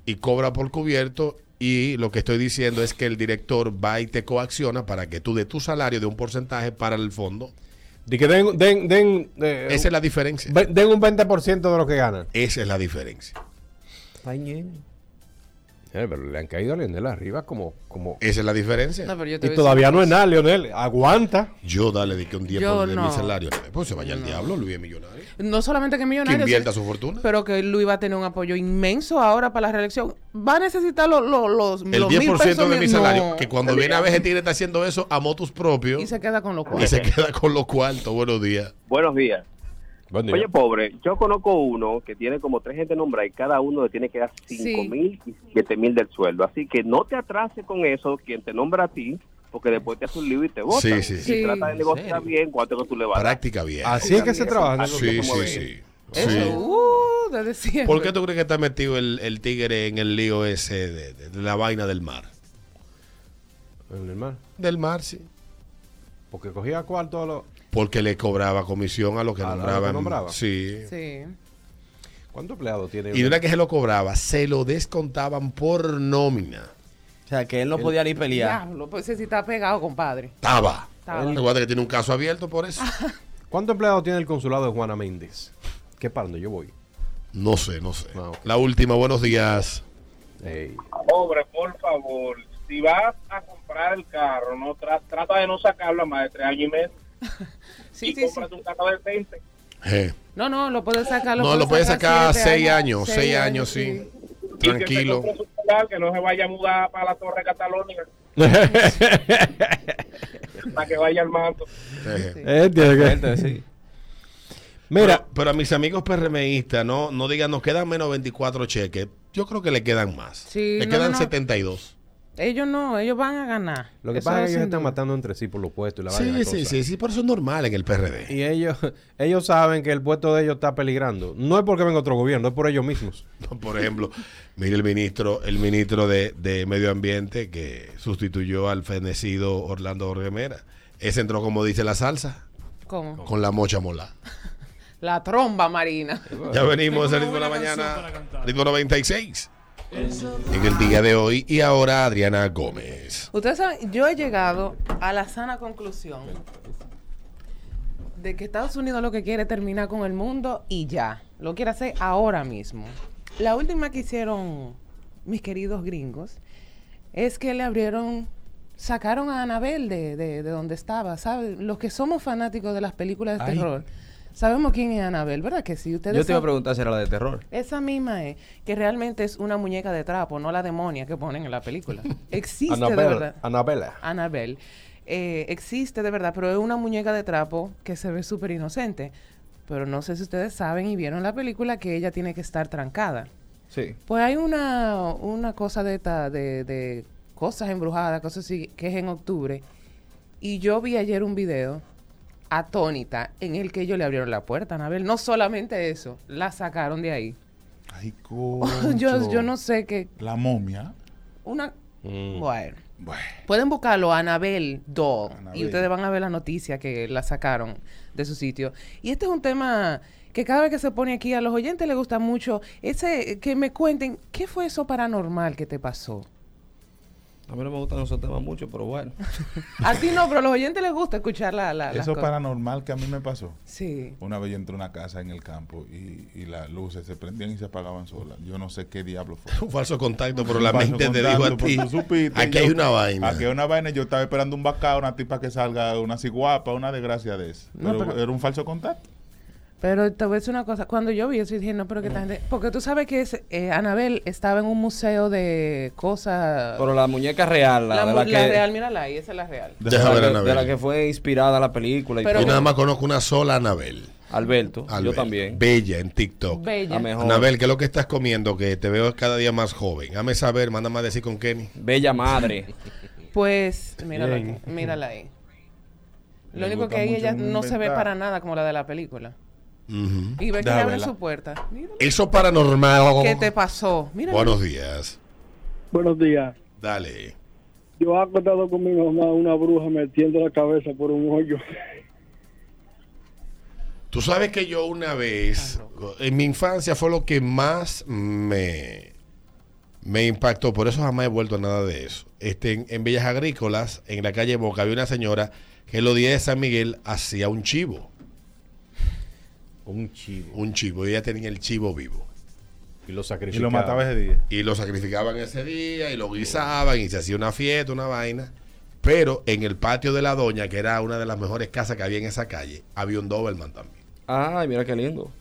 y cobra por cubierto y lo que estoy diciendo es que el director va y te coacciona para que tú de tu salario de un porcentaje para el fondo. De que den, den, den, eh, Esa es la diferencia. den un 20% de lo que ganan. Esa es la diferencia. Eh, pero le han caído a Leonel arriba como... como... Esa es la diferencia. No, pero yo te Y todavía no es nada, Leonel. Aguanta. Yo dale de que un día Yo por de mi salario. Pues se vaya al diablo, Luis es millonario. No solamente que Que millonario, invierta su fortuna. pero que Luis va a tener un apoyo inmenso ahora para la reelección. Va a necesitar los, los, los, El los mil 10% pesos de mi salario. no. Que cuando viene a tigre está haciendo eso a motus propios Y se queda con los y cuartos. se queda con los cuartos. Buenos días. Buenos días. Buen día. Oye, pobre, yo conozco uno que tiene como tres gente nombrada y cada uno le tiene que dar cinco Sí. mil y siete mil del sueldo. Así que no te atrases con eso, quien te nombra a ti, porque después te hace un lío y te vota. Sí, sí, sí. Y trata de negociar bien cuánto que tú le vas. Práctica bien. Así es que se trabaja. en el Sí, sí, sí. Eso, Sí. uh, desde siempre. ¿Por qué tú crees que está metido el, el tigre en el lío ese de, de- de la vaina del mar? En el mar. Del mar, sí. Porque cogía cuarto a los... Porque le cobraba comisión a los que A- a lo que nombraban. nombraba. Sí. Sí. ¿Cuántos empleados tiene? Y no era que se lo cobraba, se lo descontaban por nómina. O sea, que él no podía ni pelear. Diablo, pues ese sí está pegado, compadre. Estaba. Estaba. Recuerda que tiene un caso abierto por eso. ¿Cuántos empleados tiene el consulado de Juana Méndez? ¿Qué para dónde yo voy? No sé, no sé. Ah. La última, buenos días. Ey. Pobre, por favor, si vas a comprar el carro, no tra- trata de no sacarlo a más de tres años y medio Sí, y sí, sí. un carro decente. Eh, No, no, lo puedes sacar. No, lo puedes sacar siete seis años, seis años, sí. Y que Tranquilo. su celular, que no se vaya a mudar para la Torre Catalonia, para que vaya al manto. Eh. Eh, que- sí. Mira, Pero, pero a mis amigos PRMistas, no, no digan, nos quedan menos 24 cheques. Yo creo que le quedan más. Sí, le no, quedan no. 72. Ellos no, ellos van a ganar. lo que Eso pasa es que ellos están duda. matando entre sí por los puestos y la vaina. Sí, sí, sí, sí, por eso es normal en el PRD. Y ellos, ellos saben que el puesto de ellos está peligrando. No es porque venga otro gobierno, es por ellos mismos. Por ejemplo, mire el ministro, el ministro de, de Medio Ambiente que sustituyó al fenecido Orlando Jorge Mera. Ese entró, como dice la salsa, ¿Cómo? con la mocha mola. La tromba marina. Ya venimos al ritmo de la mañana, ritmo 96. En el día de hoy y ahora Adriana Gómez. Ustedes saben, yo he llegado a la sana conclusión de que Estados Unidos lo que quiere es terminar con el mundo y ya. Lo quiere hacer ahora mismo. La última que hicieron mis queridos gringos es que le abrieron, sacaron a Anabel de, de, de donde estaba, ¿sabes? Los que somos fanáticos de las películas de Ay. terror, sabemos quién es Anabel, ¿verdad que sí? Ustedes Yo te iba a preguntar si era la de terror. esa misma es, que realmente es una muñeca de trapo, no la demonia que ponen en la película. Existe de Anabel- verdad. Anabela. Annabelle. Eh, existe de verdad, pero es una muñeca de trapo que se ve súper inocente. Pero no sé si ustedes saben y vieron la película que ella tiene que estar trancada. Sí. Pues hay una, una cosa de, esta- de, de cosas embrujadas, cosas así, que es en octubre. Y yo vi ayer un video atónita en el que ellos le abrieron la puerta a Anabel. No solamente eso, la sacaron de ahí. Ay, yo, yo no sé qué. La momia. Una. Mm. Bueno. Bueno. Pueden buscarlo, Anabel Doll, y Annabelle. ustedes van a ver la noticia que la sacaron de su sitio. Y este es un tema que cada vez que se pone aquí a los oyentes les gusta mucho, ese que me cuenten, ¿qué fue eso paranormal que te pasó? A mí no me gustan esos temas mucho, pero bueno. A ti no, pero a los oyentes les gusta escuchar la, la, las Eso cosas. paranormal que a mí me pasó. Sí. Una vez yo entré a una casa en el campo y, y las luces se prendían y se apagaban solas. Yo no sé qué diablo fue. Un falso contacto, pero la mente te dijo a ti. supiste, Aquí yo- hay una vaina. Aquí hay una vaina. Yo estaba esperando un bacao, una tipa que salga, una así guapa, una desgracia de eso. No, pero, pero- era un falso contacto. Pero te voy a decir una cosa, cuando yo vi eso dije, no, pero que esta gente... Porque tú sabes que es, eh, Anabel estaba en un museo de cosas... Pero la muñeca real, la, la, de la la que, real, mírala ahí, esa es la real. Deja de, ver la a que- Anabel. de la que fue inspirada la película. Y Pero- Yo nada más conozco una sola Anabel. Alberto, yo también. Bella en TikTok. Bella. Anabel, ¿qué es lo que estás comiendo? Que te veo cada día más joven. Dame saber, mándame a decir con Kenny. Bella madre. Pues, mírala aquí, mírala ahí. Lo Me único que ahí ella no se ve para nada como la de la película. Y ve que le abre su puerta. Mira, Eso paranormal. ¿Qué te pasó? Mira. Buenos días. Buenos días. Dale. Yo he acostado con mi mamá una bruja metiendo la cabeza por un hoyo. Tú sabes que yo una vez, en mi infancia fue lo que más me, me impactó, por eso jamás he vuelto a nada de eso. Este, en, en Bellas Agrícolas, en la calle Boca, había una señora que los días de San Miguel hacía un chivo, Un chivo. un chivo, y ella tenía el chivo vivo. Y lo Y sacrificaba. lo mataba ese día. y lo sacrificaban ese día y lo guisaban y se hacía una fiesta, una vaina. Pero en el patio de la doña, que era una de las mejores casas que había en esa calle, había un Doberman también. Ay, mira qué lindo.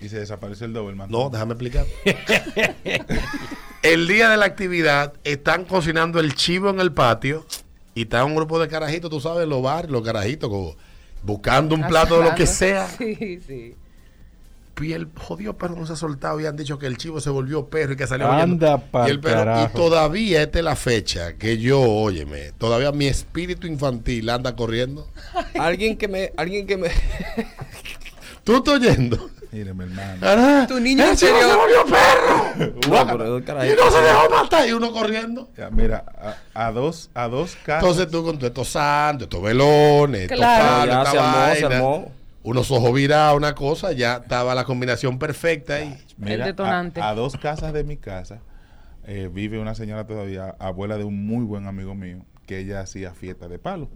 Y se desapareció el Doberman. No, déjame explicar. el día de la actividad están cocinando el chivo en el patio y está un grupo de carajitos, tú sabes, los bares, los carajitos, como buscando un plato de lo que sea. Sí, sí. Y el jodido perro no se ha soltado y han dicho que el chivo se volvió perro y que salió Anda y el perro y todavía esta es la fecha que yo, óyeme, todavía mi espíritu infantil anda corriendo. Alguien que me, alguien que me. ¿Tú estás oyendo? Mire, mi hermano. Tu niño el chivo se volvió perro. Y no se dejó matar y uno corriendo. Ya, mira, a, a dos, a dos casas. Entonces tú con estos santos, estos velones, estos Claro. palos, Ya esta se armó, se armó. Unos ojos virados, una cosa, ya estaba la combinación perfecta ahí. Mira, El detonante. A, a dos casas de mi casa eh, vive una señora todavía, abuela de un muy buen amigo mío, que ella hacía fiesta de palo.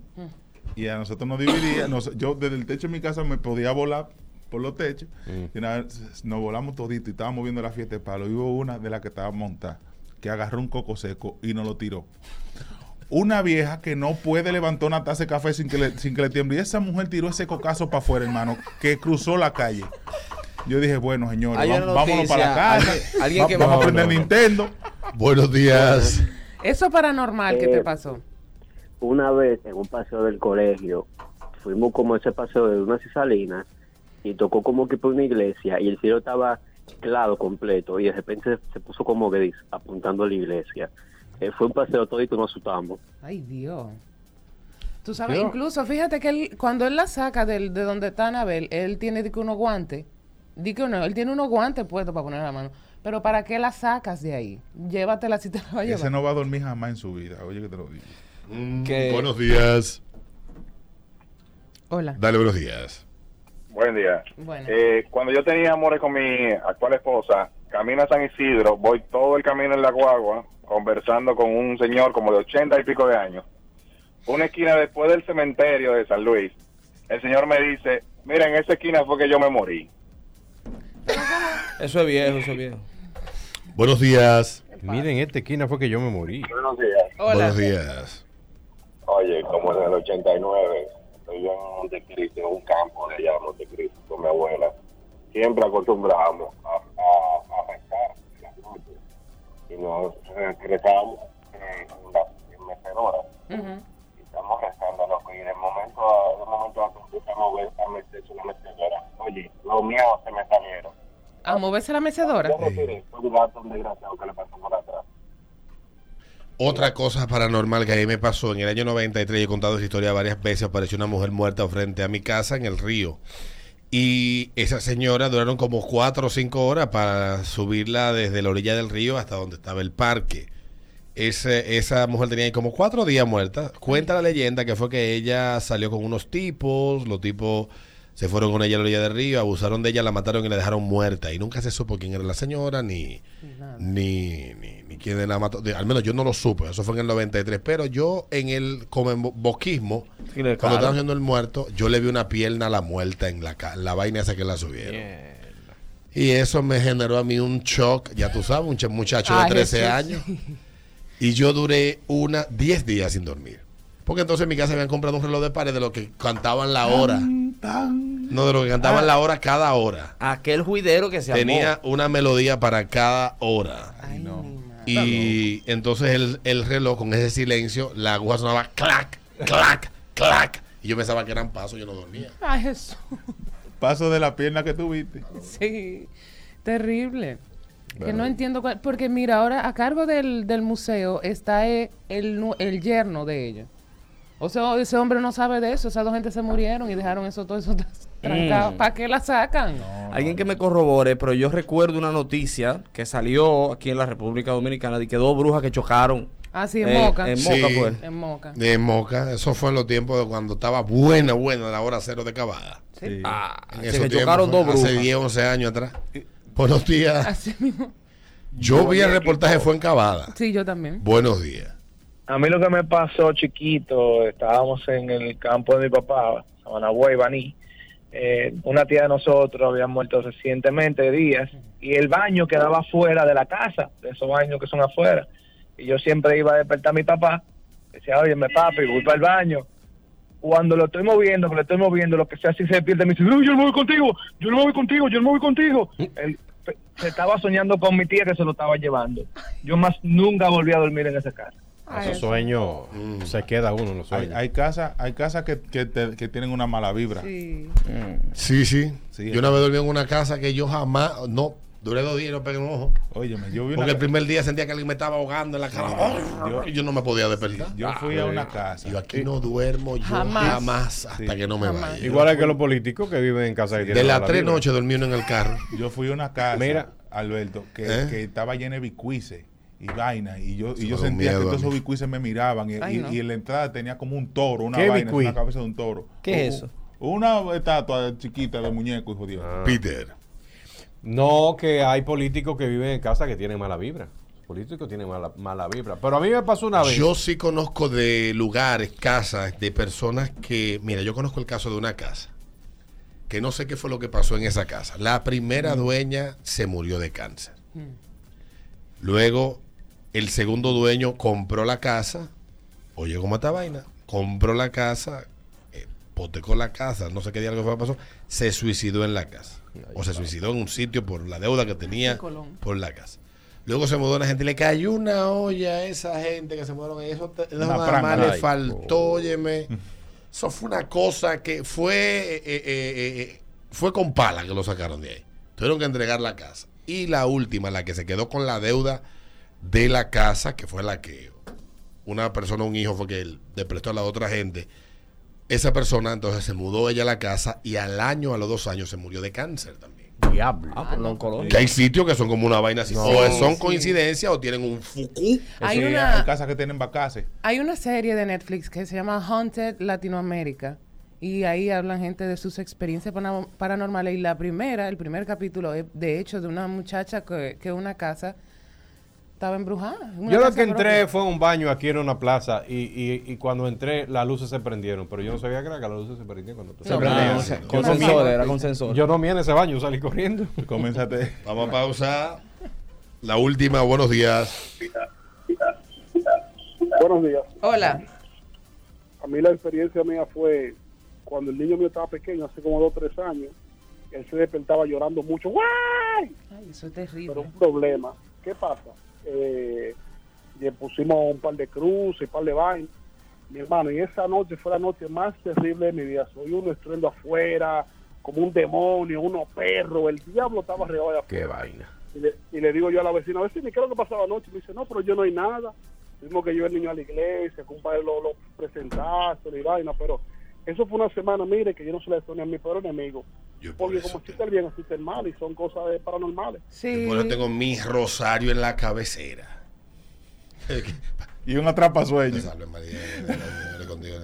Y a nosotros nos dividía. nos- yo desde el techo de mi casa me podía volar por los techos. Y una vez nos volamos todito y estábamos viendo la fiesta de palo. Y hubo una de las que estaba montada que agarró un coco seco y nos lo tiró. Una vieja que no puede levantar una taza de café sin que le, sin que le tiemble. Y esa mujer tiró ese cocazo para afuera, hermano, que cruzó la calle. Yo dije, bueno, señores, Hay vam- una vámonos para la casa. noticia, alguien- alguien Va- que- vamos no, a prender no, no. Nintendo. Buenos días. Eso paranormal que Eh, te pasó. Una vez en un paseo del colegio, fuimos como ese paseo de una cisalina y tocó como que por una iglesia y el cielo estaba claro completo y de repente se puso como gris apuntando a la iglesia. Eh, fue un paseo todo y nos asustamos. Ay, Dios. Tú sabes, incluso fíjate que él, cuando él la saca del, de donde está Anabel, él tiene que unos guantes. Di que no, él tiene unos guantes puestos para poner la mano. Pero ¿para qué la sacas de ahí? Llévatela si te la va a llevar. Ese no va a dormir jamás en su vida. Oye, que te lo digo. Que- Buenos días. Hola. Dale buenos días. Buen día. Bueno. Eh, cuando yo tenía amores con mi actual esposa, camino a San Isidro, voy todo el camino en la guagua, conversando con un señor como de ochenta y pico de años. Una esquina después del cementerio de San Luis, el señor me dice, mira, en esa esquina fue que yo me morí. Eso es viejo, eso es viejo. Buenos días. Miren, esta esquina fue que yo me morí. Buenos días. Hola. Buenos días. Oye, como en el 89, estoy yo en Montecristo, en un campo de allá de Montecristo, con mi abuela. Siempre acostumbrábamos a, a, Y nos regresábamos eh, en la en mecedora. Ujú. Y estamos rezando, loco. Y de momento, de momento a empezamos a ver a meterse una mecedora. Oye, los miedos se me salieron. A moverse la mecedora. Yo retiré, fue un gato un desgraciado que le pasó por atrás. Otra cosa paranormal que a mí me pasó en el año 93, yo he contado esa historia varias veces, apareció una mujer muerta frente a mi casa en el río. Y esa señora duraron como cuatro o cinco horas para subirla desde la orilla del río hasta donde estaba el parque. Ese- esa mujer tenía ahí como cuatro días muerta. Cuenta la leyenda que fue que ella salió con unos tipos, los tipos se fueron con ella a la orilla del río, abusaron de ella, la mataron y la dejaron muerta. Y nunca se supo quién era la señora, ni, ni, ni, ni quién la mató. De- Al menos yo no lo supe, eso fue en el 93. Pero yo en el como en bo- bosquismo, Sí, le- cuando estaban haciendo el muerto, yo le vi una pierna a la muerta en la, la vaina esa que la subieron. Y eso me generó a mí un shock, ya tú sabes, un ch- muchacho de Ay, 13 Jesús. años. Y yo duré una 10 días sin dormir. Porque entonces en mi casa habían comprado un reloj de pared de lo que cantaban la hora. No, de lo que cantaban Ah. la hora cada hora. Aquel juidero que se Tenía una melodía para cada hora. Ay, no. Y entonces el, el reloj con ese silencio, la aguja sonaba clac, clac, clac. Y yo pensaba que eran pasos, yo no dormía. Ay, Jesús. Paso de la pierna que tuviste. Sí, terrible. Que no entiendo cuál- porque mira, ahora a cargo del, del museo está eh, el, el yerno de ella. O sea, ese hombre no sabe de eso, esas dos gente se murieron y dejaron eso todo eso trancado. Mm. ¿Para qué la sacan? Alguien que me corrobore, pero yo recuerdo una noticia que salió aquí en la República Dominicana de que dos brujas que chocaron. Ah, sí, en eh, Moca. En Moca, Sí. pues. En Moca. De Moca, eso fue en los tiempos de cuando estaba buena, buena la hora cero de Cavada. Sí. Ah, En se esos que tiempos chocaron dos brujas. Hace 10, 11 años atrás. Buenos días. Así mismo. Yo vi el reportaje, fue en Cavada. Sí, yo también. Buenos días. A mí lo que me pasó chiquito, estábamos en el campo de mi papá, Sabanagüey, Baní, eh, una tía de nosotros había muerto recientemente, días, y el baño quedaba afuera de la casa, de esos baños que son afuera. Y yo siempre iba a despertar a mi papá, decía, oye, me papi, voy para el baño. Cuando lo estoy moviendo, que lo estoy moviendo, lo que sea, así se pierde, me dice, yo no me voy contigo, yo no me voy contigo, yo no me voy contigo. Él se estaba soñando con mi tía que se lo estaba llevando. Yo más nunca volví a dormir en esa casa. Esos sueños se queda uno en los Hay, sueños. hay casas hay casas que, que, te- que tienen una mala vibra. Sí. Sí, sí. Sí, yo una vez dormí en una casa que yo jamás, no, duré dos días y no pegué un ojo. Óyeme, yo vi una Porque el primer día sentía que alguien me estaba ahogando en la cara. yo- y yo no me podía despertar. Yo fui a una casa. Yo aquí no duermo yo Jamás. jamás, hasta que no me Jamás. vaya. Igual es que los políticos que viven en casa De las tres noches dormí uno en el carro. Yo fui a una casa, Mira. Alberto, que, ¿Eh? que estaba llena de bicuices y vaina. Y yo, y yo sentía que miedo todos esos mí. bicuices me miraban. Y, Ay, y- no. y en la entrada tenía como un toro, una ¿Qué vaina, bicuí? una cabeza de un toro. ¿Qué es eso? Una estatua chiquita de muñeco, hijo de Dios. Ah. Peter. No, que hay políticos que viven en casa que tienen mala vibra. Políticos tienen mala, mala vibra. Pero a mí me pasó una vez. Yo sí conozco de lugares, casas, de personas que, mira, yo conozco el caso de una casa, que no sé qué fue lo que pasó en esa casa. La primera dueña se murió de cáncer. Luego, el segundo dueño compró la casa, oye, ¿cómo está vaina? Compró la casa, eh, hipotecó la casa, no sé qué día que pasó, se suicidó en la casa. O se suicidó en un sitio por la deuda que tenía En Colón. por la casa. Luego se mudó una gente, le cayó una olla a esa gente que se mudaron ahí. Eso, nada le faltó, óyeme. Eso fue una cosa que fue, eh, eh, eh, eh, fue con pala que lo sacaron de ahí. Tuvieron que entregar la casa. Y la última, la que se quedó con la deuda de la casa, que fue la que una persona, un hijo, fue que él le prestó a la otra gente. Esa persona entonces se mudó ella a la casa y al año, a los dos años, se murió de cáncer también. Diablo. Ah, por la oncología. Que hay sitios que son como una vaina así. No. o son Sí. coincidencias o tienen un fuku. Hay Sí, una- hay casas que tienen vacaces. Hay una serie de Netflix que se llama Haunted Latinoamérica y ahí hablan gente de sus experiencias paranormales y la primera, el primer capítulo es de hecho de una muchacha que, que una casa estaba embrujada. Yo lo que entré propia. fue a un baño aquí en una plaza y, y, y cuando entré las luces se prendieron, pero yo no sabía que era que las luces se prendían cuando tú No, prendía no, con- no, con no. era con sensores. Yo no vi en ese baño, salí corriendo. Coménzate. Vamos a pausar. La última, buenos días. Buenos días. Hola. A mí la experiencia mía fue cuando el niño mío estaba pequeño, hace como dos o tres años, él se despertaba llorando mucho. ¡Guay! Ay, eso es Pero terrible. un problema. ¿Qué pasa? Eh, le pusimos un par de cruces, un par de vainas. Mi hermano, y esa noche fue la noche más terrible de mi vida. Soy uno estruendo afuera, como un demonio, unos perros. El diablo estaba allá Qué afuera. vaina. Y le, y le digo yo a la vecina, vecina, ¿qué es lo que pasaba anoche? Me dice, no, pero yo no hay nada. Tuvimos que llevar el niño a la iglesia, que un padre lo, lo presentase y vaina, pero eso fue una semana, mire, que yo no se le deseo a mi peor enemigo. Yo por Porque eso como te- existe el bien, existe el mal, y son cosas de paranormales. Sí. Por eso tengo mi rosario en la cabecera. Y un atrapasueño. Te salve María, Señor es contigo.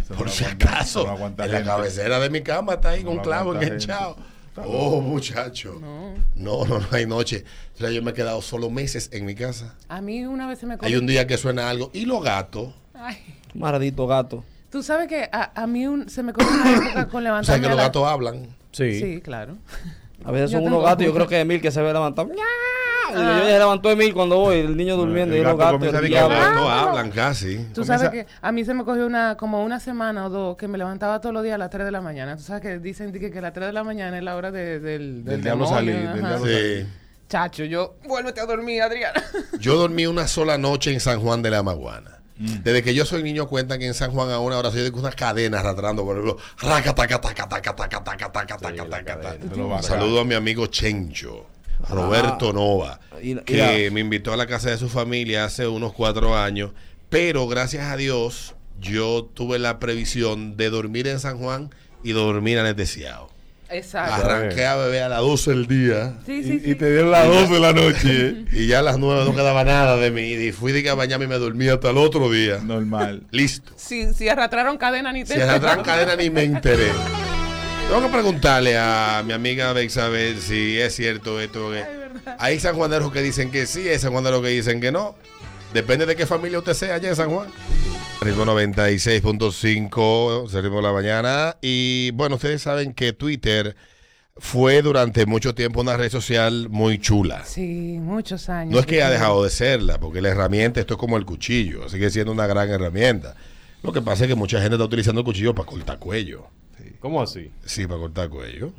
Eso Por si acaso, en la cabecera de mi cama está ahí con un clavo enganchado. Oh, muchacho. No. No, no, no hay noche. O sea, yo me he quedado solo meses en mi casa. A mí una vez se me Hay un día que suena algo. Y los gatos. Ay. Maldito gato. Tú sabes que a, a mí un- se me cogió una época con O levantarme sea, que los la- gatos hablan. Sí. Sí, claro. A veces Yo son unos gatos. Yo creo que Emil que se ve levantado. Ah. Yo ya se levantó Emil cuando voy, el niño durmiendo el y los gato gatos. el que gatos Ah. hablan casi. Tú Comienza- sabes que a mí se me cogió una como una semana o dos que me levantaba todos los días a las 3 de la mañana. Tú sabes que dicen que, que a las 3 de la mañana es la hora de- del, Del diablo demonio, salir, del diablo Sí. Chacho, yo, vuélvete a dormir, Adriana. Yo dormí una sola noche en San Juan de la Maguana. Desde que yo soy niño cuentan que en San Juan a una hora se oye una cadena arrastrando por los vacados. Saludo a mi amigo Chencho, Roberto Nova, Y- que me invitó a la casa de su familia hace unos cuatro años. Pero gracias a Dios, yo tuve la previsión de dormir en San Juan y dormir anestesiado. Exacto. Arranqué a beber a las 12 del día. Sí, sí, sí. Y te dieron las 12 de la noche. y ya a las 9 no quedaba nada de mí. Y fui de que a bañarme y me dormí hasta el otro día. Normal. Listo. Si, si arrastraron cadena ni te Si arrastran cadena ni me enteré. Tengo que preguntarle a mi amiga Bexabel si es cierto esto. que- hay sanjuaneros que dicen que sí, hay sanjuaneros que dicen que no. Depende de qué familia usted sea allá en San Juan. Ritmo 96.5, se ritmo de la mañana. Y bueno, ustedes saben que Twitter fue durante mucho tiempo una red social muy chula. Sí, muchos años. No es que ha dejado de serla, porque la herramienta, esto es como el cuchillo, sigue siendo una gran herramienta. Lo que pasa es que mucha gente está utilizando el cuchillo para cortar cuello. ¿Cómo así? Sí, para cortar cuello.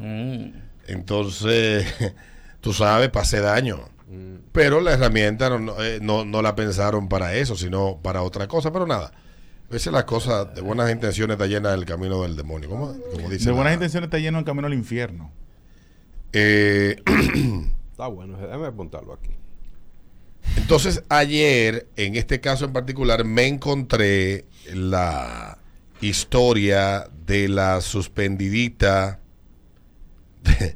Entonces, tú sabes, pasé daño. Pero la herramienta no, no, eh, no- no la pensaron para eso, sino para otra cosa. Pero nada, a veces las cosas de buenas intenciones está llena del camino del demonio. ¿Cómo, cómo dice De la- buenas intenciones está lleno el camino al infierno. Eh, Está bueno, déjame apuntarlo aquí. Entonces, ayer, en este caso en particular, me encontré la historia de la suspendidita de,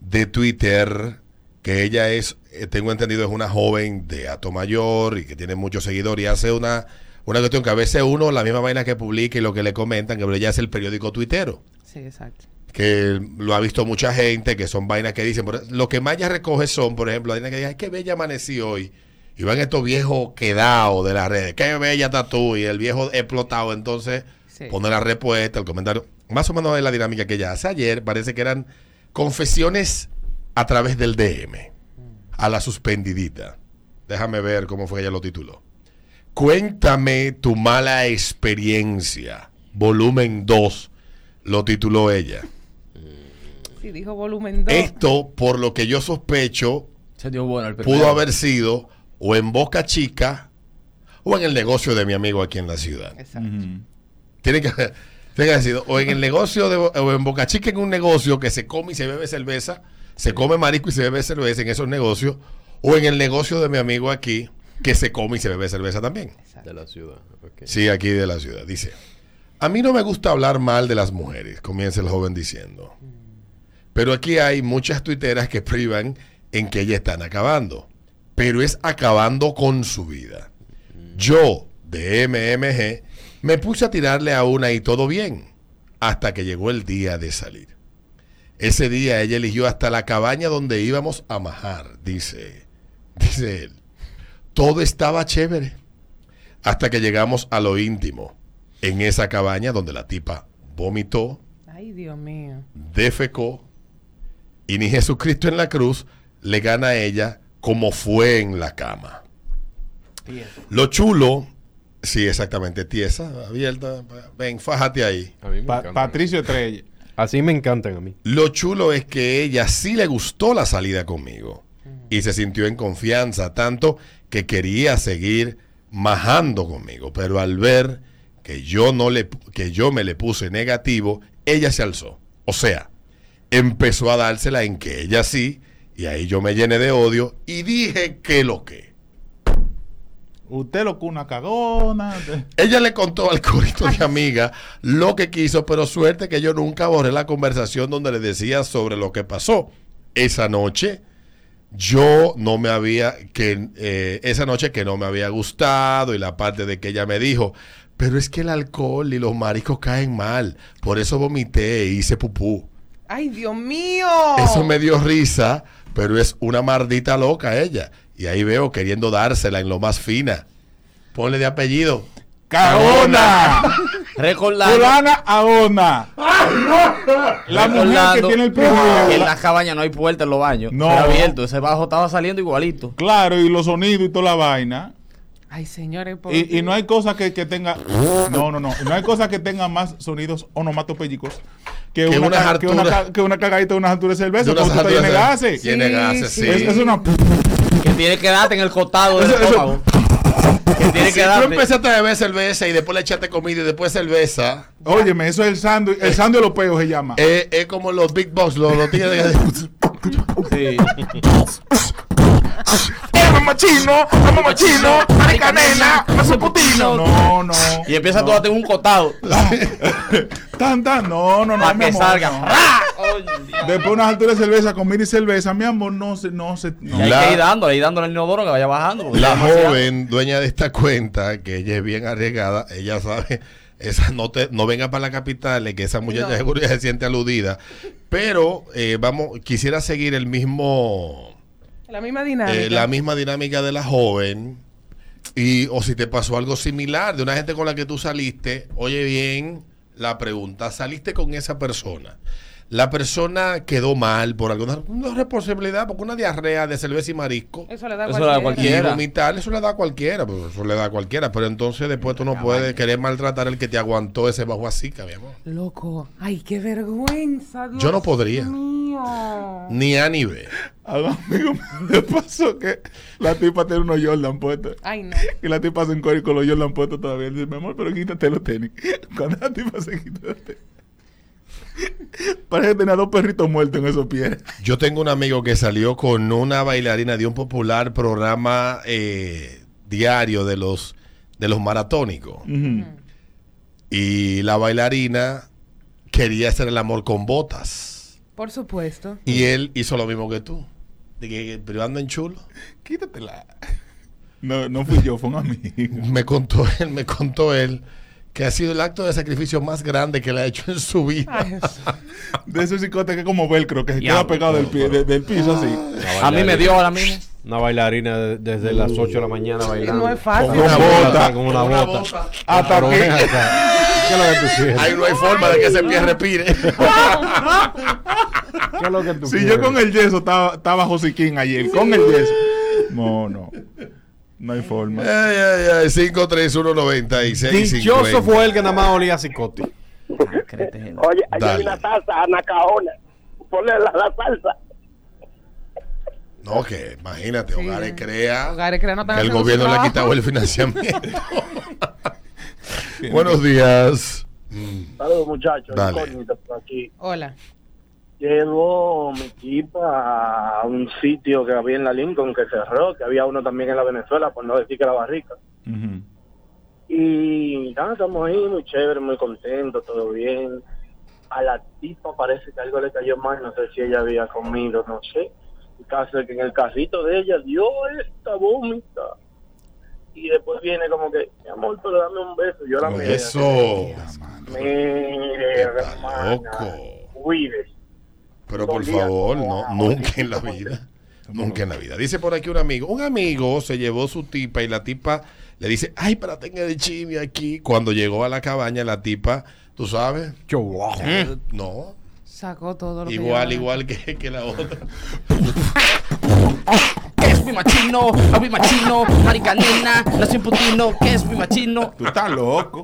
de Twitter, que ella es, eh, tengo entendido, es una joven de Ato Mayor y que tiene muchos seguidores y hace una, una cuestión que a veces uno, la misma vaina que publica y lo que le comentan, que ella es el periódico tuitero Sí, exacto. que lo ha visto mucha gente, que son vainas que dicen, pero lo que ella recoge son, por ejemplo, la vaina que dice, ay, qué bella amanecí hoy. Y van estos viejos quedados de las redes, qué bella está tú, y el viejo explotado, entonces Sí. pone la respuesta, el comentario. Más o menos es la dinámica que ella hace. Ayer parece que eran confesiones a través del DM, a la suspendidita. Déjame ver cómo fue que ella lo tituló. Cuéntame tu mala experiencia, volumen 2, lo tituló ella. Sí, dijo volumen 2. Esto, por lo que yo sospecho, Se dio bueno el primero. pudo haber sido o en Boca Chica o en el negocio de mi amigo aquí en la ciudad. Exacto. Tiene que, tiene que haber sido o en el negocio de, o en Boca Chica en un negocio que se come y se bebe cerveza, se come marisco y se bebe cerveza en esos negocios, o en el negocio de mi amigo aquí que se come y se bebe cerveza también. De la ciudad. ok. Sí, aquí de la ciudad. Dice, a mí no me gusta hablar mal de las mujeres, comienza el joven diciendo. Pero aquí hay muchas tuiteras que privan en que ellas están acabando. Pero es acabando con su vida. Yo, de MMG, me puse a tirarle a una y todo bien. Hasta que llegó el día de salir. Ese día ella eligió hasta la cabaña donde íbamos a majar, dice, dice él. Todo estaba chévere hasta que llegamos a lo íntimo, en esa cabaña donde la tipa vomitó, Ay, Dios mío. defecó, y ni Jesucristo en la cruz le gana a ella como fue en la cama. Lo chulo, sí, exactamente, tiesa, abierta, ven, fájate ahí. A mí me Pa- encanta. Patricio Estrella. Así me encantan a mí. Lo chulo es que ella sí le gustó la salida conmigo y se sintió en confianza, tanto que quería seguir majando conmigo, pero al ver que yo no le que yo me le puse negativo, ella se alzó. O sea, empezó a dársela en que ella sí y ahí yo me llené de odio y dije que lo que. Usted lo que una cagona. Ella le contó al corito de amiga lo que quiso, pero suerte que yo nunca borré la conversación donde le decía sobre lo que pasó. Esa noche, yo no me había, que eh, esa noche que no me había gustado y la parte de que ella me dijo, pero es que el alcohol y los mariscos caen mal, por eso vomité e hice pupú. Ay, Dios mío. Eso me dio risa, pero es una mardita loca ella. Y ahí veo queriendo dársela en lo más fina. Ponle de apellido. ¡Cagona! Recordando, Fulana Aona. La mujer que tiene el que en privilegio. la cabaña no hay puerta en los baños. No. Era abierto. Ese bajo estaba saliendo igualito. Claro, y los sonidos y toda la vaina. Ay, señores, por Y, y no hay cosa que, que tenga. No, no, no. No hay cosa que tenga más sonidos onomatopéyicos que, Que una, unas ca- que, una, alturas. ca- que una cagadita de una altura de cerveza. De unas alturas gases. Tiene Sí, gases, sí. sí. Es, es una. Que tiene que darte en el costado del estómago. Que tiene Si que tú empezaste a beber cerveza y después le echaste comida y después cerveza, Óyeme, eso es el sándwich. El sándwich de los peos se llama. eh, es como los big box, los, los tigres de... Sí. ¡Vamos machino! ¡Vamos machino! ¡Marica nena! ¡Paso putino! No, no. Y empieza todo a tener un costado. Tan, tan. No, no, no. Para que amor, salga. no. Después unas alturas de cerveza, comida y cerveza, mi amor, no se, no se. no. Y hay La- que ir dándole, ir dándole el inodoro que vaya bajando. La joven dueña de esta cuenta, que ella es bien arriesgada, ella sabe, esa no te, no venga para la capital, que esa muchacha No. seguro ya se siente aludida. Pero eh, vamos, quisiera seguir el mismo, La misma dinámica. eh, la misma dinámica de la joven, Y, o si te pasó algo similar de una gente con la que tú saliste, oye bien la pregunta, saliste con esa persona. La persona quedó mal por alguna una responsabilidad, porque una diarrea de cerveza y marisco. Eso le da a Eso le da a Y cualquiera. vomitar, eso le da a cualquiera, pues eso le da a cualquiera. Pero entonces después tú no puedes querer maltratar el que te aguantó ese bajo así, mi amor. Loco, ay, qué vergüenza. Yo no Dios podría. mío. Ni A ni B. A un amigo le pasó que la tipa tiene unos Jordan puestos. Ay, no. Y la tipa se encuentra con los Jordan puestos todavía. Dice, mi amor, pero quítate los tenis. Cuando la tipa se quita los tenis. Parece que tenía dos perritos muertos en esos pies. Yo tengo un amigo que salió con una bailarina de un popular programa eh, diario de los de los maratónicos. Y la bailarina quería hacer el amor con botas. Por supuesto. Y él hizo lo mismo que tú. De que privando en chulo. Quítatela. No, no fui yo, fue un amigo. Me contó él, me contó él que ha sido el acto de sacrificio más grande que le ha hecho en su vida. Ay. De esos cicotes que es como velcro, que se queda pegado del, pie, de- del piso así. A mí me dio ahora mismo. Una bailarina de- desde las 8 de la mañana bailando. No es fácil. Con una bota. Con una una bota. bota. Hasta aquí. ven acá. ¿Qué es lo que tú quieres? Ahí no hay forma de que ese pie respire. ¿Qué es lo que tú Si quieres? yo con el yeso estaba, estaba Josiquín ayer, con el yeso. No, no. No hay forma. ay, ay, ay. 5319650. Dichoso fue el que nada más olía a cicote. Oye, hay una taza, anacaona. Ponle la, la salsa. No, que imagínate, Sí. Hogares Crea. Hogares Crea no que el gobierno le ha quitado el financiamiento. Buenos días. Saludos, muchachos. Dale. Incógnito por aquí. Hola. Llevo mi equipa a un sitio que había en la Lincoln que cerró, que había uno también en la Venezuela, por no decir que era barrica. Y nada, estamos ahí, muy chévere, muy contentos, todo bien. A la tipa parece que algo le cayó mal, no sé si ella había comido, no sé. El caso es que en el carrito de ella dio esta vómita. Y después viene como que, mi amor, pero dame un beso. Yo la miré. Eso. Mire, hermana, cuídese. Pero por favor, no, a- nunca en la vida. Nunca en la vida. Dice por aquí un amigo. Un amigo se llevó su tipa y la tipa le dice, ay, para tenga de chimi aquí. Cuando llegó a la cabaña, la tipa, tú sabes, Yo, no, Sacó todo lo que igual, llevaba. igual que, que la otra. ¿Qué es mi machino? Avi machino, maricanina, nació en putino. ¿Qué es mi machino? Tú estás loco.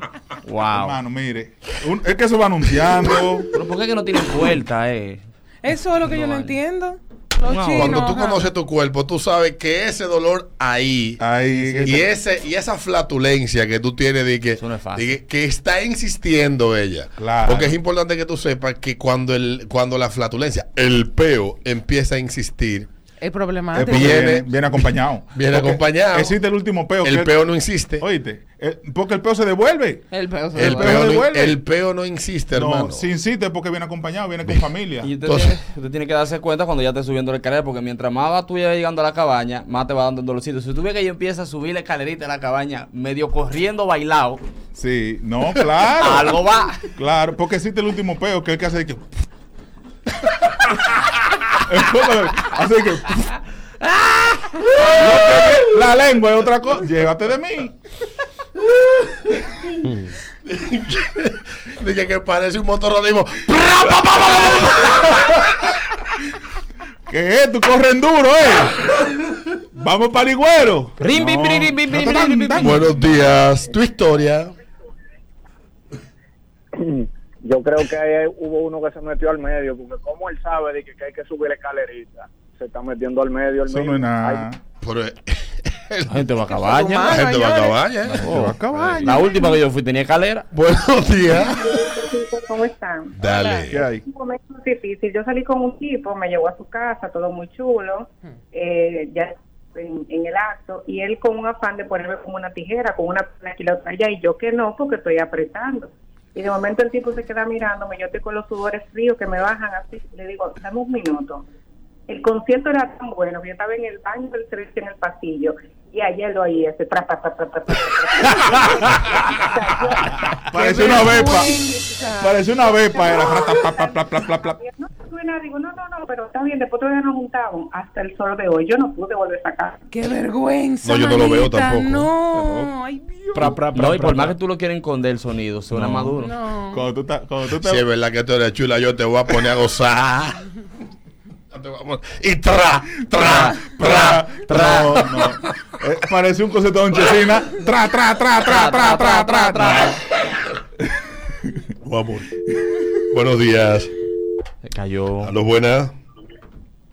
Wow. Hermano, mire. un- es que eso va anunciando. Pero ¿por qué que no tiene puerta, eh? Eso es lo que yo no vale. entiendo. Los No. chinos, Cuando tú ajá. conoces tu cuerpo, tú sabes que ese dolor ahí Ahí. y ese y esa flatulencia que tú tienes de que, no es fácil. de que, que está insistiendo ella. Claro. Porque es importante que tú sepas que cuando el cuando la flatulencia, el peo empieza a insistir, Es problemático. porque Viene- viene, acompañado. viene Porque acompañado. Existe el último peo. el que- peo no insiste. Oíste, el- porque el peo se devuelve. El. El peo peo, no, devuelve. el peo no insiste, hermano. No, si insiste es porque viene acompañado, viene con familia. Y usted, Entonces- tiene, usted tiene que darse cuenta cuando ya esté subiendo la escalera, porque mientras más va tú ya llegando a la cabaña, más te va dando el dolorcito. Si tú ves que ella empieza a subir la escalerita de la cabaña, medio corriendo, bailado, Sí, no, claro. algo va. Claro, porque existe el último peo que es el que hace que. Así que. la lengua es otra cosa. Llévate de mí. Dije que parece un motor motorradismo. ¿Qué es? Tú corren duro, ¿eh? Vamos para Higüero. Buenos días. Tu historia. Yo creo que ahí hubo uno que se metió al medio, porque como él sabe de que, que hay que subir la escalerita, se está metiendo al medio. El Eso no nada. Pero, La gente va a cabaña. la gente va a cabaña. ¿eh? Oh, La última que yo fui tenía escalera. Buenos días. ¿Cómo están? Dale. ¿Qué hay? Un momento difícil. Yo salí con un tipo, me llevó a su casa, todo muy chulo, eh, ya en, en el acto, y él con un afán de ponerme como una tijera, con una aquí la otra allá, y yo que no, porque estoy apretando. Y de momento el tipo se queda mirándome, yo estoy con los sudores fríos que me bajan así, le digo, dame un minuto. El concierto era tan bueno que yo estaba en el baño del servicio en el pasillo, y ayer lo oí ese, tra, tra, tra, tra. Parece una vepa. Parece una vepa. Era. Está bien, después todavía nos juntamos. Hasta el sol de hoy. Yo no pude volver a sacar. Qué vergüenza. No, yo no lo veo tampoco. No, ay Dios. Pra, pra, pra, No, y pra, por más pra. que tú lo quieras esconder el sonido, suena No. maduro. No. Cuando tú estás, cuando tú estás, Si es verdad que tú eres chula, yo te voy a poner a gozar. Te Y tra, tra, tra, tra. No, no. Eh, parece un concepto de chesina. Tra, tra, tra, tra, tra, tra, tra, tra. Vamos. Buenos días. Se cayó. A los buenas.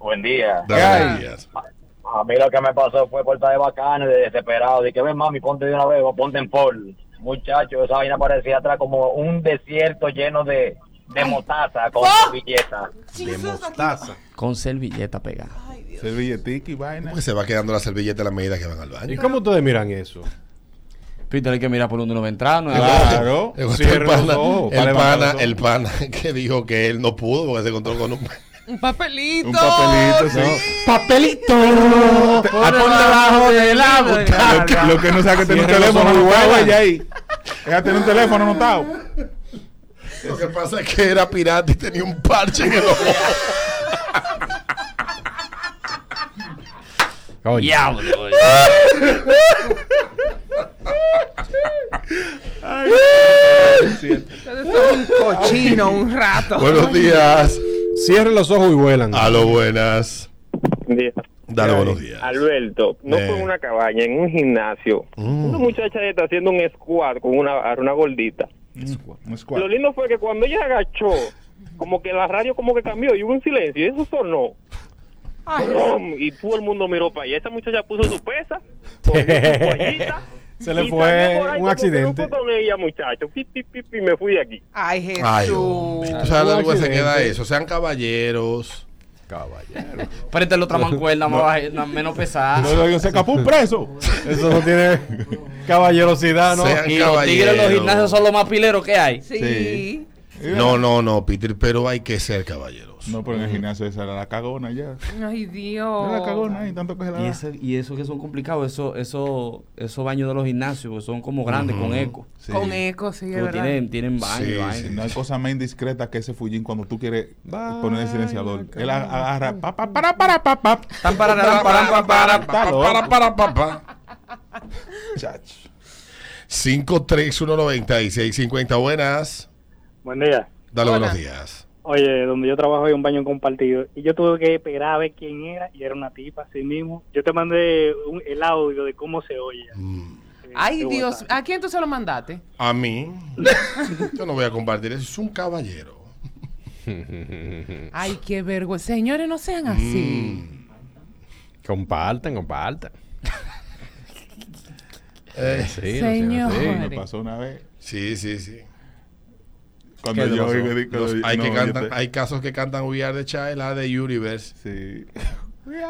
Buen día. Días. A mí lo que me pasó fue por estar de bacano, de desesperado. Dije, ven mami, ponte de una vez o ponte en Paul. Muchacho, esa vaina parecía atrás como un desierto lleno de, de motaza con servilleta. De mostaza. Con servilleta pegada. Servilletica y vaina. ¿Cómo que se va quedando la servilleta a la medida que van al ¿Y baño? cómo ustedes miran eso? Peter, hay que mirar por donde uno va. Claro. El pana, el pana que dijo que él no pudo porque se encontró con un... Un papelito. Un papelito, sí. ¡Papelito! Por debajo de la butaca. Lo que no sabe que tiene un teléfono anotado ella ahí. Ella tiene un teléfono anotado. Lo que pasa es que era pirata y tenía un parche en el ojo. Coño. Diablo, oye. Ustedes son un cochino un rato. Buenos días. Cierren los ojos y vuelan. A lo buenas. Dale buenos días. Alberto, no Eh. fue en una cabaña, en un gimnasio. Mm. Una muchacha está haciendo un squat con una, una gordita. Un squad. Lo lindo fue que cuando ella agachó, como que la radio como que cambió y hubo un silencio y eso sonó. ¡Bum! Y todo el mundo miró para allá. Esa muchacha puso su pesa, cogió su toallita, Se le y fue un accidente. con ella, muchacho. Pi, pi, pi, pi, me fui de aquí. Ay, Jesús. Ay, Un lo que se queda eso. Sean caballeros. Caballero. Préstale otra mancuerda más baja- no, menos pesada. No, no, se escapó un preso. Eso no tiene caballerosidad, ¿no? Sean Y los tigres en los gimnasios son los más pileros que hay. Sí. Sí. No, no, no, Peter, pero hay que ser caballeros. No, pero en el gimnasio esa era la cagona ya. Ay, Dios. Era la cagona ahí, tanto que se la Y, ese, y eso que son complicados, eso, eso, esos baños de los gimnasios pues, son como grandes, con eco. Sí. Con eco, sí, es Pero verdad. tienen, tienen baño, Sí, vaina. sí. No hay cosa más indiscreta que ese fullín cuando tú quieres poner el silenciador. Él agarra pa, pa, para, para, pa, pa. Tan para, para, para, para, para. Para, para, para, para. Chach. 5319650. Buenas. Buen día. Dale Hola. buenos días. Oye, donde yo trabajo hay un baño compartido y yo tuve que esperar a ver quién era y era una tipa así mismo. Yo te mandé un- el audio de cómo se oye. Mm. Ay, Dios. ¿A quién tú se lo mandaste? A mí. Yo no voy a compartir eso. Es un caballero. Ay, qué vergüenza. Señores, no sean así. Mm. Compartan, compartan. Eh, Sí, no así. Me pasó una vez. sí, sí, sí. Cuando ¿Qué te yo pasó? oigo- digo- Los- hay, no, que cantan, te- hay casos que cantan We Are the Child, la de Universe. Sí.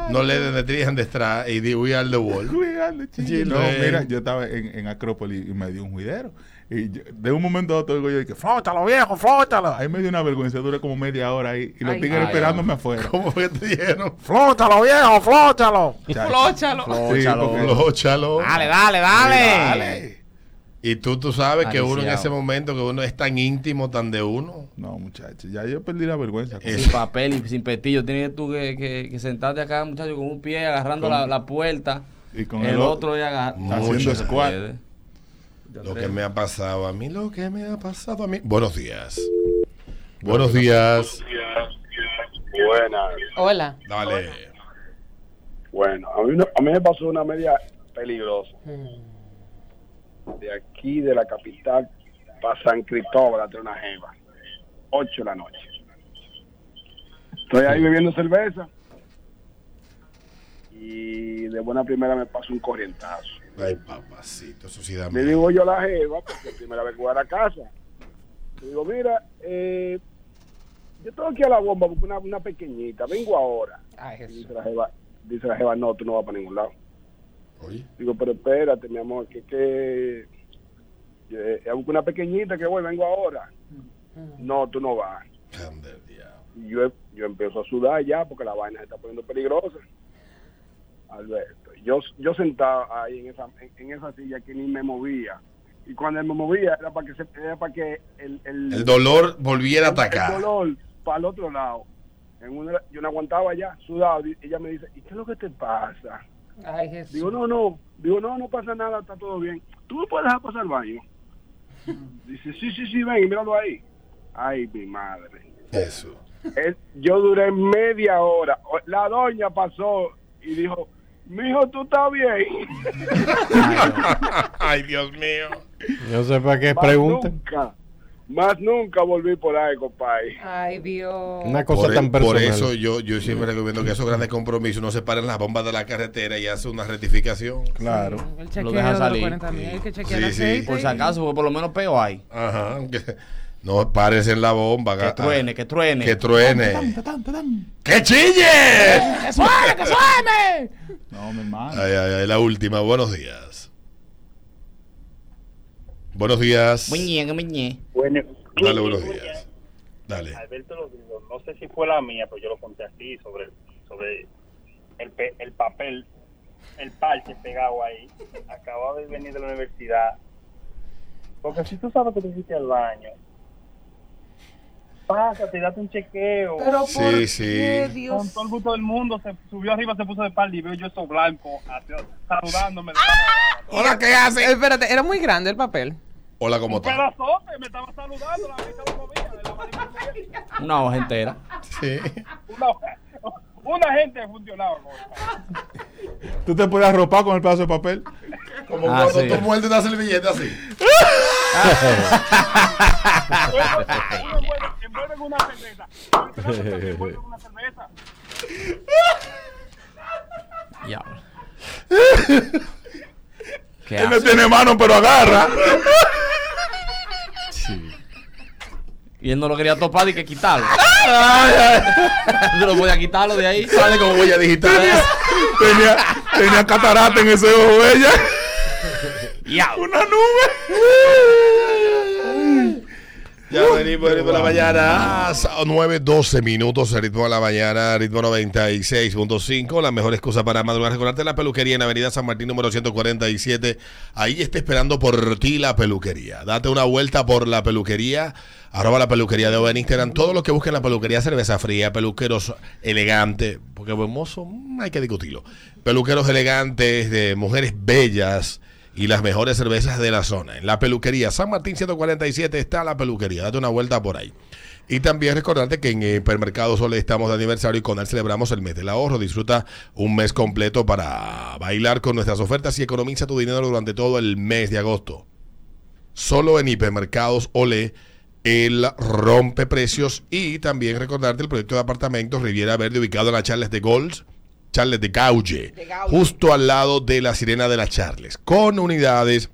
No le den de trijan de extra y di We Are the Wall. Cuidado, chico. Sí, No, mira, yo estaba en, en Acrópolis y me dio un juidero. Y yo- de un momento a otro digo yo, dije, flótalo viejo, flótalo. Ahí me dio una vergüenza, duré como media hora ahí. Y los Ay, tigres ay, esperándome afuera. ¿Cómo fue que te dijeron? ¡Flótalo viejo, flótalo! Flóchalo. Flóchalo. Flóchalo. Dale, dale, dale. Dale. Y tú, tú sabes que uno en ese momento, que uno es tan íntimo, tan de uno. No, muchachos, ya yo perdí la vergüenza. Sin papel y sin petillo. Tienes tú que, que, que sentarte acá, muchacho, con un pie agarrando Con- la, la puerta. Y con el, el otro Mucho haciendo squat. Lo que me ha pasado a mí, lo que me ha pasado a mí. Buenos días. Buenos días. Buenas. Hola. Dale. Bueno, a mí, a mí me pasó una media peligrosa. De aquí, de la capital, para San Cristóbal, a una jeva. 8 de la noche. Estoy ahí bebiendo cerveza. Y de buena primera me pasó un corrientazo. Ay, papacito, eso sí da Le digo yo a la jeva, porque es primera vez que voy a la casa. Le digo, mira, eh, yo tengo aquí a la bomba, porque una, una pequeñita, vengo ahora. Ay, dice la jeva, dice la jeva, no, tú no vas para ningún lado. Oye. Digo, pero espérate, mi amor, que que eh, es una pequeñita que voy, vengo ahora. No, tú no vas. Ande el diablo. Y yo, yo empiezo a sudar ya porque la vaina se está poniendo peligrosa. Alberto, yo, yo sentado ahí en esa, en, en esa silla que ni me movía. Y cuando él me movía era para que, se, era para que el, el, El dolor volviera a el atacar. dolor para el otro lado. En una, yo no aguantaba ya, sudado. Y ella me dice, ¿y qué es lo que te pasa? Ay, Jesús. Digo, no, no. Digo, no, no pasa nada, está todo bien. ¿Tú me puedes dejar pasar al baño? Dice, sí, sí, sí, ven, míralo ahí. Ay, mi madre. Eso. Yo duré media hora. La doña pasó y dijo, mijo, ¿tú estás bien? Ay, Dios mío. Yo sé para qué Más preguntan. nunca, más nunca volví por ahí, compadre. Ay, Dios. Una cosa Por, e- tan por personal. eso yo, yo siempre recomiendo que esos grandes compromisos no se paren las bombas de la carretera y hace una rectificación. Claro. El Lo chequeo deja de los salir. 40 mil, hay que chequear Sí, el sí. aceite. Por si acaso, porque por lo menos peo hay. Ajá. que- no pares en la bomba. Que truene, que truene. Que truene. ¡Que chille! ¡Que suene, que suene! No, mi hermano. Ay, ay, ay, la última. Buenos días. Buenos días. Bueno, Dale, buenos días. Dale. Alberto lo dijo, no sé si fue la mía, pero yo lo conté así sobre, sobre el, pe- el papel, el parche pegado ahí. Acababa de venir de la universidad. Porque si tú sabes que te hiciste al baño, pásate, date un chequeo. Pero Sí, ¿por sí. qué, Dios? Con todo el gusto del mundo, se subió arriba, se puso de par y veo yo eso blanco, saludándome. Hola, ¿qué hace? Espérate, era muy grande el papel. Hola, ¿cómo Un estás? pedazote, me estaba saludando, la vista lo movía, de la. Una hoja entera. Sí. Una, una gente funcionaba. con ¿Tú te puedes arropar con el pedazo de papel? Como Ah, cuando sí. tú muerdes una servilleta así. Uno envuelve, envuelve en una cerveza. Una cerveza. Ya. ¿Qué Él no tiene mano, pero agarra. Y él no lo quería topar y que quitarlo. Yo no podía quitarlo de ahí. Sale con huella digital. tenía, tenía catarata en ese ojo ella. Una nube. Ya venimos, ritmo de la mañana. 9, 12 minutos, el ritmo de la mañana, ritmo 96.5. La mejor excusa para madrugar. Recordarte la peluquería en Avenida San Martín, número 147. Ahí está esperando por ti la peluquería. Date una vuelta por la peluquería. Arroba la peluquería de Oven en Instagram. Todos los que busquen la peluquería, cerveza fría, peluqueros elegantes. Porque hermoso, hay que discutirlo. Peluqueros elegantes, de mujeres bellas y las mejores cervezas de la zona. En la peluquería San Martín 147 está la peluquería. Date una vuelta por ahí. Y también recordarte que en Hipermercado Sole estamos de aniversario y con él celebramos el mes del ahorro. Disfruta un mes completo para bailar con nuestras ofertas y economiza tu dinero durante todo el mes de agosto. Solo en Hipermercados Ole el rompe precios y también recordarte el proyecto de apartamentos Riviera Verde ubicado en la Charles de Golds, Charles de Gaulle, justo al lado de la Sirena de la Charles, con unidades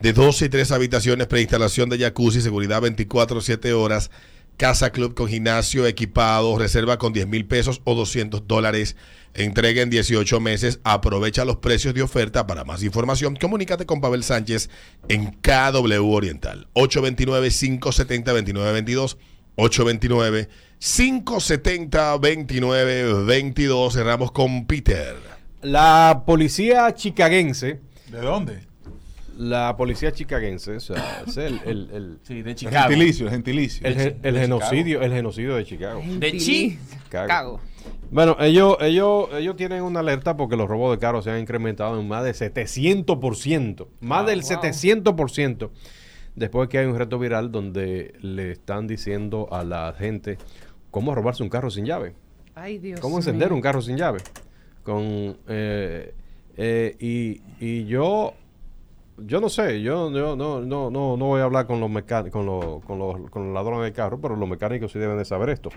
de 12 y 3 habitaciones, preinstalación de jacuzzi, seguridad 24-7 horas, casa club con gimnasio equipado, reserva con 10 mil pesos o 200 dólares, entrega en 18 meses, aprovecha los precios de oferta. Para más información, comunícate con Pavel Sánchez en KW Oriental, 829-570-2922, 829-570-2922. Cerramos con Peter. La policía chicagense, ¿De dónde? la policía chicagense, o sea, es el, el, el, Sí, de El Chicago. gentilicio, el gentilicio. el el De genocidio, el genocidio de Chicago. De Chi. Chicago. Bueno, ellos, ellos, ellos tienen una alerta porque los robos de carros se han incrementado en más de 700%. Más Ah, del wow. 700%. Después que hay un reto viral donde le están diciendo a la gente cómo robarse un carro sin llave. Ay, Dios ¿Cómo encender mío. un carro sin llave? Con eh, eh, y, y yo yo no sé, yo, yo no, no, no, no voy a hablar con los mecánicos, con los, con los, con los ladrones de carro, pero los mecánicos sí deben de saber esto.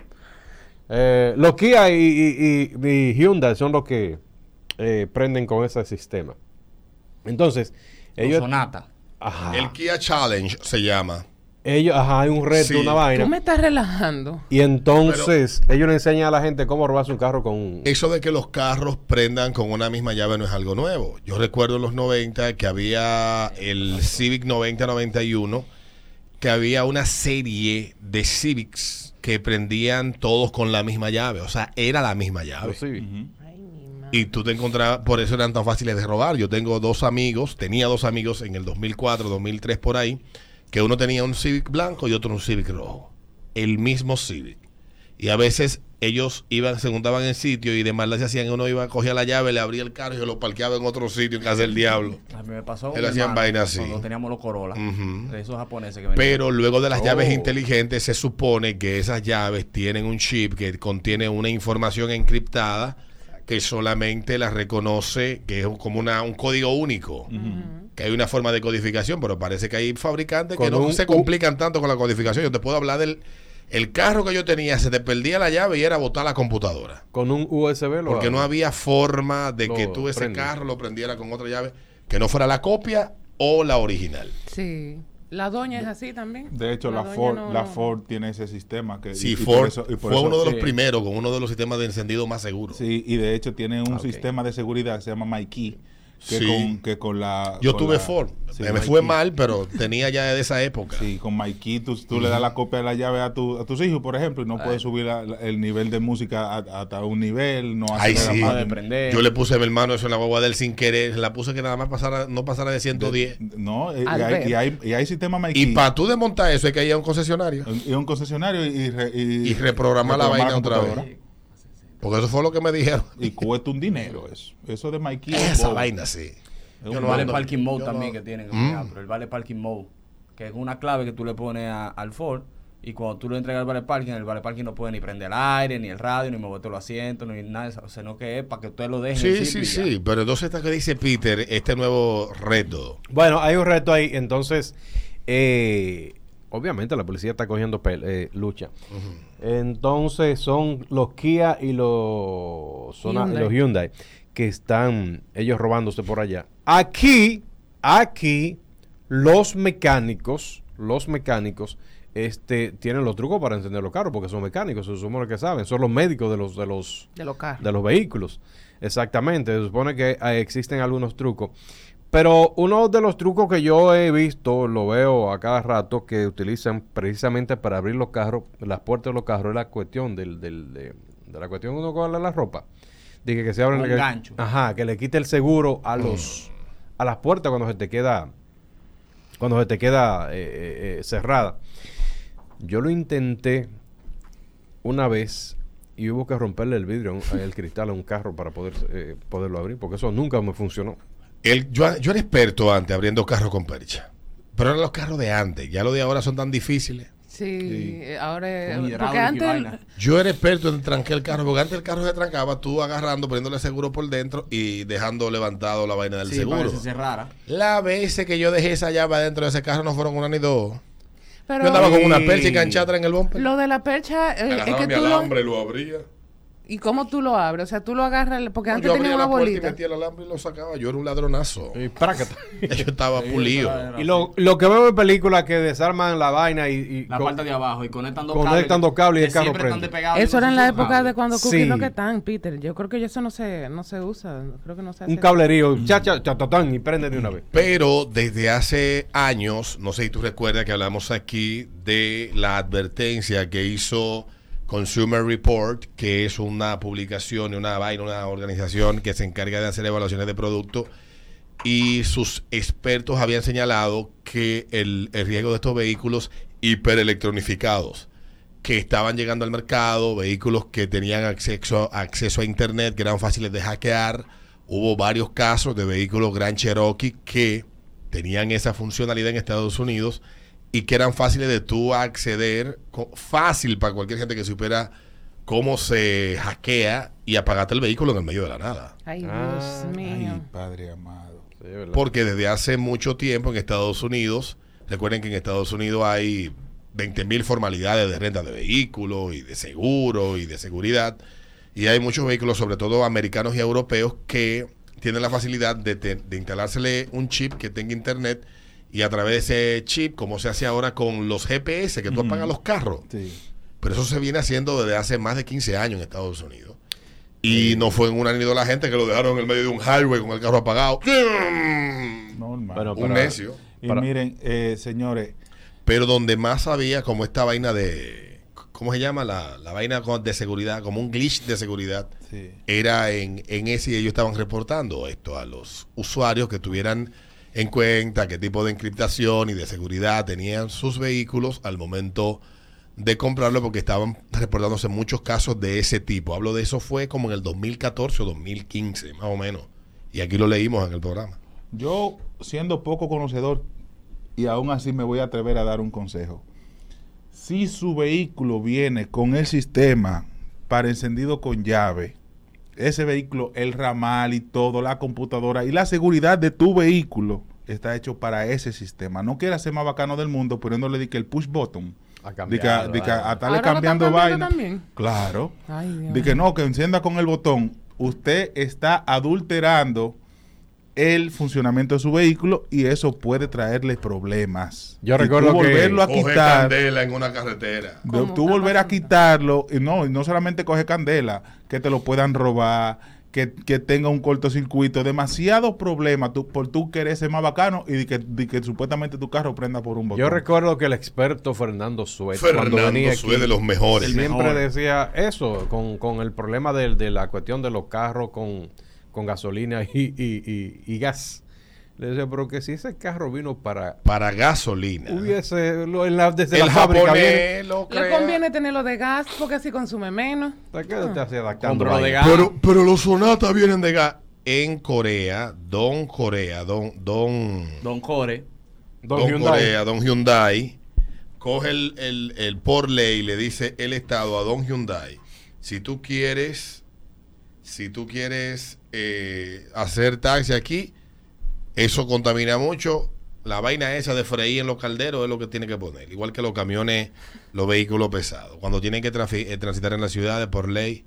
Eh, los Kia y, y- y- y Hyundai son los que eh, prenden con ese sistema. Entonces, ellos, Sonata. Ajá, El Kia Challenge se llama. ellos, ajá, hay un reto, Sí. una vaina. Tú me estás relajando. Y entonces, ellos le enseñan a la gente cómo robarse un carro con un... Eso de que los carros prendan con una misma llave no es algo nuevo. Yo recuerdo en los 90 que había el Civic 9091, que había una serie de Civics que prendían todos con la misma llave. O sea, era la misma llave. los Civic. Y tú te encontrabas, por eso eran tan fáciles de robar. Yo tengo dos amigos, tenía dos amigos en el 2004, 2003 por ahí, que uno tenía un Civic blanco y otro un Civic rojo. El mismo Civic. Y a veces ellos iban, se juntaban en sitio y de maldad se hacían, uno iba, cogía la llave, le abría el carro y lo parqueaba en otro sitio en casa del diablo. A mí me pasó. Él hacían vainas así. Cuando teníamos los Corolla. Esos japoneses que venían. Pero luego de las llaves Oh. inteligentes se supone que esas llaves tienen un chip que contiene una información encriptada que solamente la reconoce, que es como una, un código único. Que hay una forma de codificación, pero parece que hay fabricantes que no un- se complican tanto con la codificación. Yo te puedo hablar del el carro que yo tenía, se te perdía la llave y era botar la computadora. Con un USB lo Porque no había forma de que tú ese prende. carro lo prendiera con otra llave que no fuera la copia o la original. Sí. La doña es así también. De hecho, la, Ford, no- la Ford tiene ese sistema que Sí, y- y por Ford eso- y por fue eso- uno de los sí. primeros con uno de los sistemas de encendido más seguros. Sí, y de hecho tiene un Ah, sistema de seguridad que se llama MyKey, que, Sí. con, que con la... Yo con tuve la- Ford. sí, me fue mal, pero tenía ya de esa época. Sí, con MyKey tú, tú le das la copia de la llave a, tu, a tus hijos, por ejemplo, y no puedes subir la- la- el nivel de música a- hasta un nivel, no Ay, acelera sí. más de- Yo le puse a mi hermano eso en la guagua de él sin querer. La puse que nada más pasara, no pasara de 110. No, eh, y hay, y, hay, y hay sistema MyKey. Y para tú desmontar eso hay que ir a un concesionario. Y un concesionario y, re- y, Y reprogramar la vaina otra vez. Porque eso fue lo que me dijeron. Y cuesta un dinero eso. Eso de MyKey. es Esa vaina sí. Es Yo un no vale parking mode también no- que tienen. Mm. ah, Pero el vale parking mode, que es una clave que tú le pones a- al Ford y cuando tú le entregas el vale parking, el vale parking no puede ni prender el aire, ni el radio, ni moverte los asientos, ni nada, de eso, sino que es para que usted lo deje. Sí, en el sí, ya. sí. Pero entonces está que dice Peter, este nuevo reto. Bueno, hay un reto ahí. Entonces, eh, obviamente la policía está cogiendo pel- eh, lucha. Entonces, son los Kia y los, Sona- Hyundai. los Hyundai que están ellos robándose por allá. Aquí, aquí, los mecánicos, los mecánicos, este, tienen los trucos para encender los carros porque son mecánicos, se supone que saben, son los médicos de los, de los, De los carros. de los vehículos. Exactamente, se supone que eh, existen algunos trucos. Pero uno de los trucos que yo he visto, lo veo a cada rato, que utilizan precisamente para abrir los carros, las puertas de los carros, es la cuestión del, del- de, de la cuestión que uno coge la ropa. Dije que se abren que- gancho. Ajá, que le quite el seguro a los a las puertas cuando se te queda cuando se te queda eh, eh, eh, cerrada. Yo lo intenté una vez y hubo que romperle el vidrio, el cristal a un carro para poder eh, poderlo abrir, porque eso nunca me funcionó. El, yo, yo era experto antes abriendo carros con percha. Pero eran los carros de antes. Ya los de ahora son tan difíciles. Sí, ahora. Porque antes. Yo era experto en trancar el carro, porque antes el carro se trancaba, tú agarrando, poniéndole seguro por dentro y dejando levantado la vaina del Sí, para seguro. que se cerrara. Las veces que yo dejé esa llave adentro de ese carro no fueron una ni dos. Pero yo andaba con una percha y canchatra en el bumper. lo de la percha eh, es que mi tú lo. alambre y lo abría. ¿Y cómo tú lo abres? O sea, tú lo agarras. Porque No, antes yo tenía una bolita. metía el alambre y lo sacaba. Yo era un ladronazo. Y prácata. yo estaba pulido. Y lo, lo que veo en películas que desarman la vaina y, y La parte de abajo y conectan dos Conectan dos cables y el carro prende. Eso era en la época de cables. cuando Cookie Sí. lo que están, Peter. Yo creo que eso no se, no se usa. Creo que no se hace. un cablerío, cha, cha, cha, tatán, y prende de una vez. Pero desde hace años, no sé si tú recuerdas que hablamos aquí de la advertencia que hizo Consumer Report, que es una publicación una vaina, una organización que se encarga de hacer evaluaciones de productos. Y sus expertos habían señalado que el, el riesgo de estos vehículos hiperelectronificados que estaban llegando al mercado, vehículos que tenían acceso, acceso a Internet, que eran fáciles de hackear. Hubo varios casos de vehículos Grand Cherokee que tenían esa funcionalidad en Estados Unidos y que eran fáciles de tú acceder, fácil para cualquier gente que supiera cómo se hackea y apagarte el vehículo en el medio de la nada. Ay, Dios Ah, mío. Ay, Padre amado. Porque desde hace mucho tiempo en Estados Unidos, recuerden que en Estados Unidos hay 20 mil formalidades de renta de vehículos y de seguro y de seguridad. Y hay muchos vehículos, sobre todo americanos y europeos, que tienen la facilidad de, te- de instalársele un chip que tenga internet y a través de ese chip, como se hace ahora con los GPS que tú apagas los carros. Sí. Pero eso se viene haciendo desde hace más de 15 años en Estados Unidos. Y no fue en una ni dos la gente que lo dejaron en el medio de un highway con el carro apagado. Normal. Un para- necio. y para- miren, eh, señores, Pero donde más había como esta vaina de... ¿Cómo se llama? La, la vaina de seguridad, como un glitch de seguridad. sí. Era en, en ese y ellos estaban reportando esto a los usuarios que tuvieran en cuenta qué tipo de encriptación y de seguridad tenían sus vehículos al momento de comprarlo porque estaban reportándose muchos casos de ese tipo. Hablo de eso fue como en el 2014 o 2015, más o menos. Y aquí lo leímos en el programa. Yo, siendo poco conocedor, y aún así me voy a atrever a dar un consejo. Si su vehículo viene con el sistema para encendido con llave, ese vehículo, el ramal y todo, la computadora y la seguridad de tu vehículo está hecho para ese sistema. No quieras ser más bacano del mundo poniéndole de que el push button. A cambiarlo, de que a estarle cambiando vaina. también. Claro. Ay, Dios. De que no, que encienda con el botón. Usted está adulterando el funcionamiento de su vehículo y eso puede traerle problemas. Yo Y tú recuerdo que- volverlo a Coge quitar. candela en una carretera. de- ¿Cómo tú volver a quitarlo y no, y no solamente coge candela, que te lo puedan robar, que, que tenga un cortocircuito, demasiados problemas tú, por tú querer ser más bacano y de que, de que supuestamente tu carro prenda por un botón. Yo recuerdo que el experto Fernando Suez, Fernando cuando venía Suez aquí, de los mejores. siempre mejor. decía eso, con, con el problema de, de la cuestión de los carros con, con gasolina y, y- y- y gas. Le decía, pero que si ese carro vino para... Para gasolina. Hubiese, lo- en la- desde el la fábrica viene... lo Le conviene tenerlo de gas porque así consume menos. ¿Para qué te hace adaptando de gas. Pero, pero los sonatas vienen de gas. En Corea, Don Corea, Don, Don, Don Core. Don Don Hyundai. Corea, Don Hyundai, coge el, el, el por ley y le dice el Estado a Don Hyundai, si tú quieres, si tú quieres eh, hacer taxi aquí, eso contamina mucho. La vaina esa de freír en los calderos es lo que tiene que poner. Igual que los camiones, los vehículos pesados. Cuando tienen que eh, transitar en las ciudades por ley,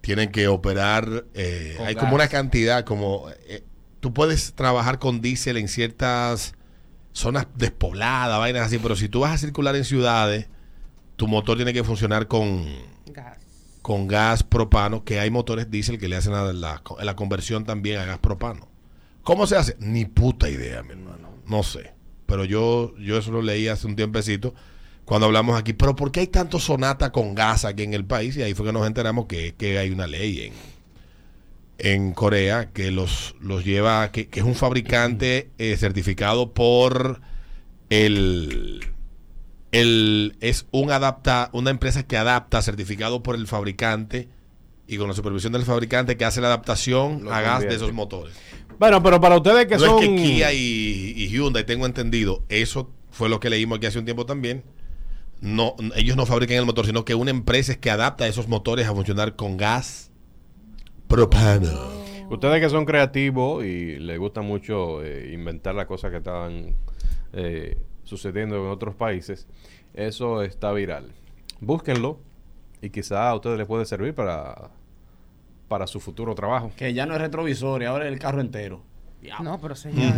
tienen que operar. eh, hay gas. como una cantidad, como. eh, tú puedes trabajar con diésel en ciertas zonas despobladas, vainas así, pero si tú vas a circular en ciudades, tu motor tiene que funcionar con, Gas. Con gas propano, que hay motores diésel que le hacen la, la- conversión también a gas propano. ¿Cómo se hace? Ni puta idea, mi hermano. No sé. Pero yo, yo eso lo leí hace un tiempecito cuando hablamos aquí. Pero ¿por qué hay tanto sonata con gas aquí en el país? Y ahí fue que nos enteramos que, que hay una ley en, en Corea que los, los lleva, que, que es un fabricante eh, certificado por el, el es un adapta, una empresa que adapta certificado por el fabricante y con la supervisión del fabricante que hace la adaptación Lo a gas de esos motores. Bueno, pero para ustedes que no son... es que Kia y, y Hyundai, tengo entendido, eso fue lo que leímos aquí hace un tiempo también. No, ellos no fabrican el motor, sino que una empresa es que adapta esos motores a funcionar con gas propano. Ustedes que son creativos y les gusta mucho eh, inventar las cosas que están eh, sucediendo en otros países, eso está viral. Búsquenlo y quizá a ustedes les puede servir para, para su futuro trabajo. Que ya no es retrovisor y ahora es el carro entero. No, pero señor.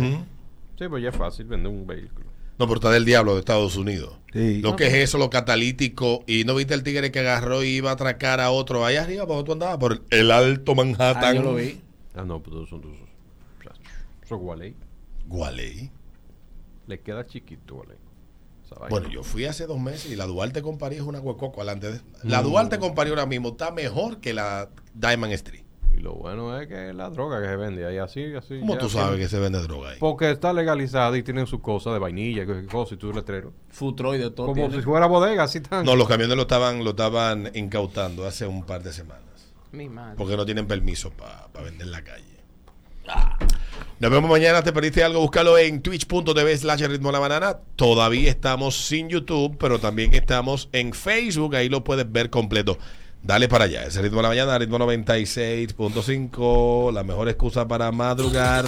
Sí, pues ya es fácil vender un vehículo. No, pero está del diablo de Estados Unidos. Sí. Lo que es eso, lo catalítico. Y no viste el tigre que agarró y iba a atracar a otro allá arriba, ¿por tú andabas? Por el Alto Manhattan. Ah, yo lo vi. Ah, no, pues son esos. Eso es Gualey. Gualey. Le queda chiquito, vaina. Bueno, yo fui hace dos meses y la Duarte con París es una huecoco alante de... La Duarte con París ahora mismo está mejor que la Diamond Street. Y lo bueno es que la droga que se vende ahí así, así. ¿Cómo tú sabes que se vende droga ahí? Porque está legalizada y tienen sus cosas de vainilla, y cosas y tus letreros. Futroid de todo. Como tiene. si fuera bodega, así tan. No, los camiones lo estaban, lo estaban incautando hace un par de semanas. Mi madre. Porque no tienen permiso para vender en la calle. Nos vemos mañana. ¿Te perdiste algo? Búscalo en twitch.tv slash ritmo la banana. Todavía estamos sin YouTube, pero también estamos en Facebook. Ahí lo puedes ver completo. Dale para allá. Ese ritmo de la mañana, ritmo 96.5. La mejor excusa para madrugar.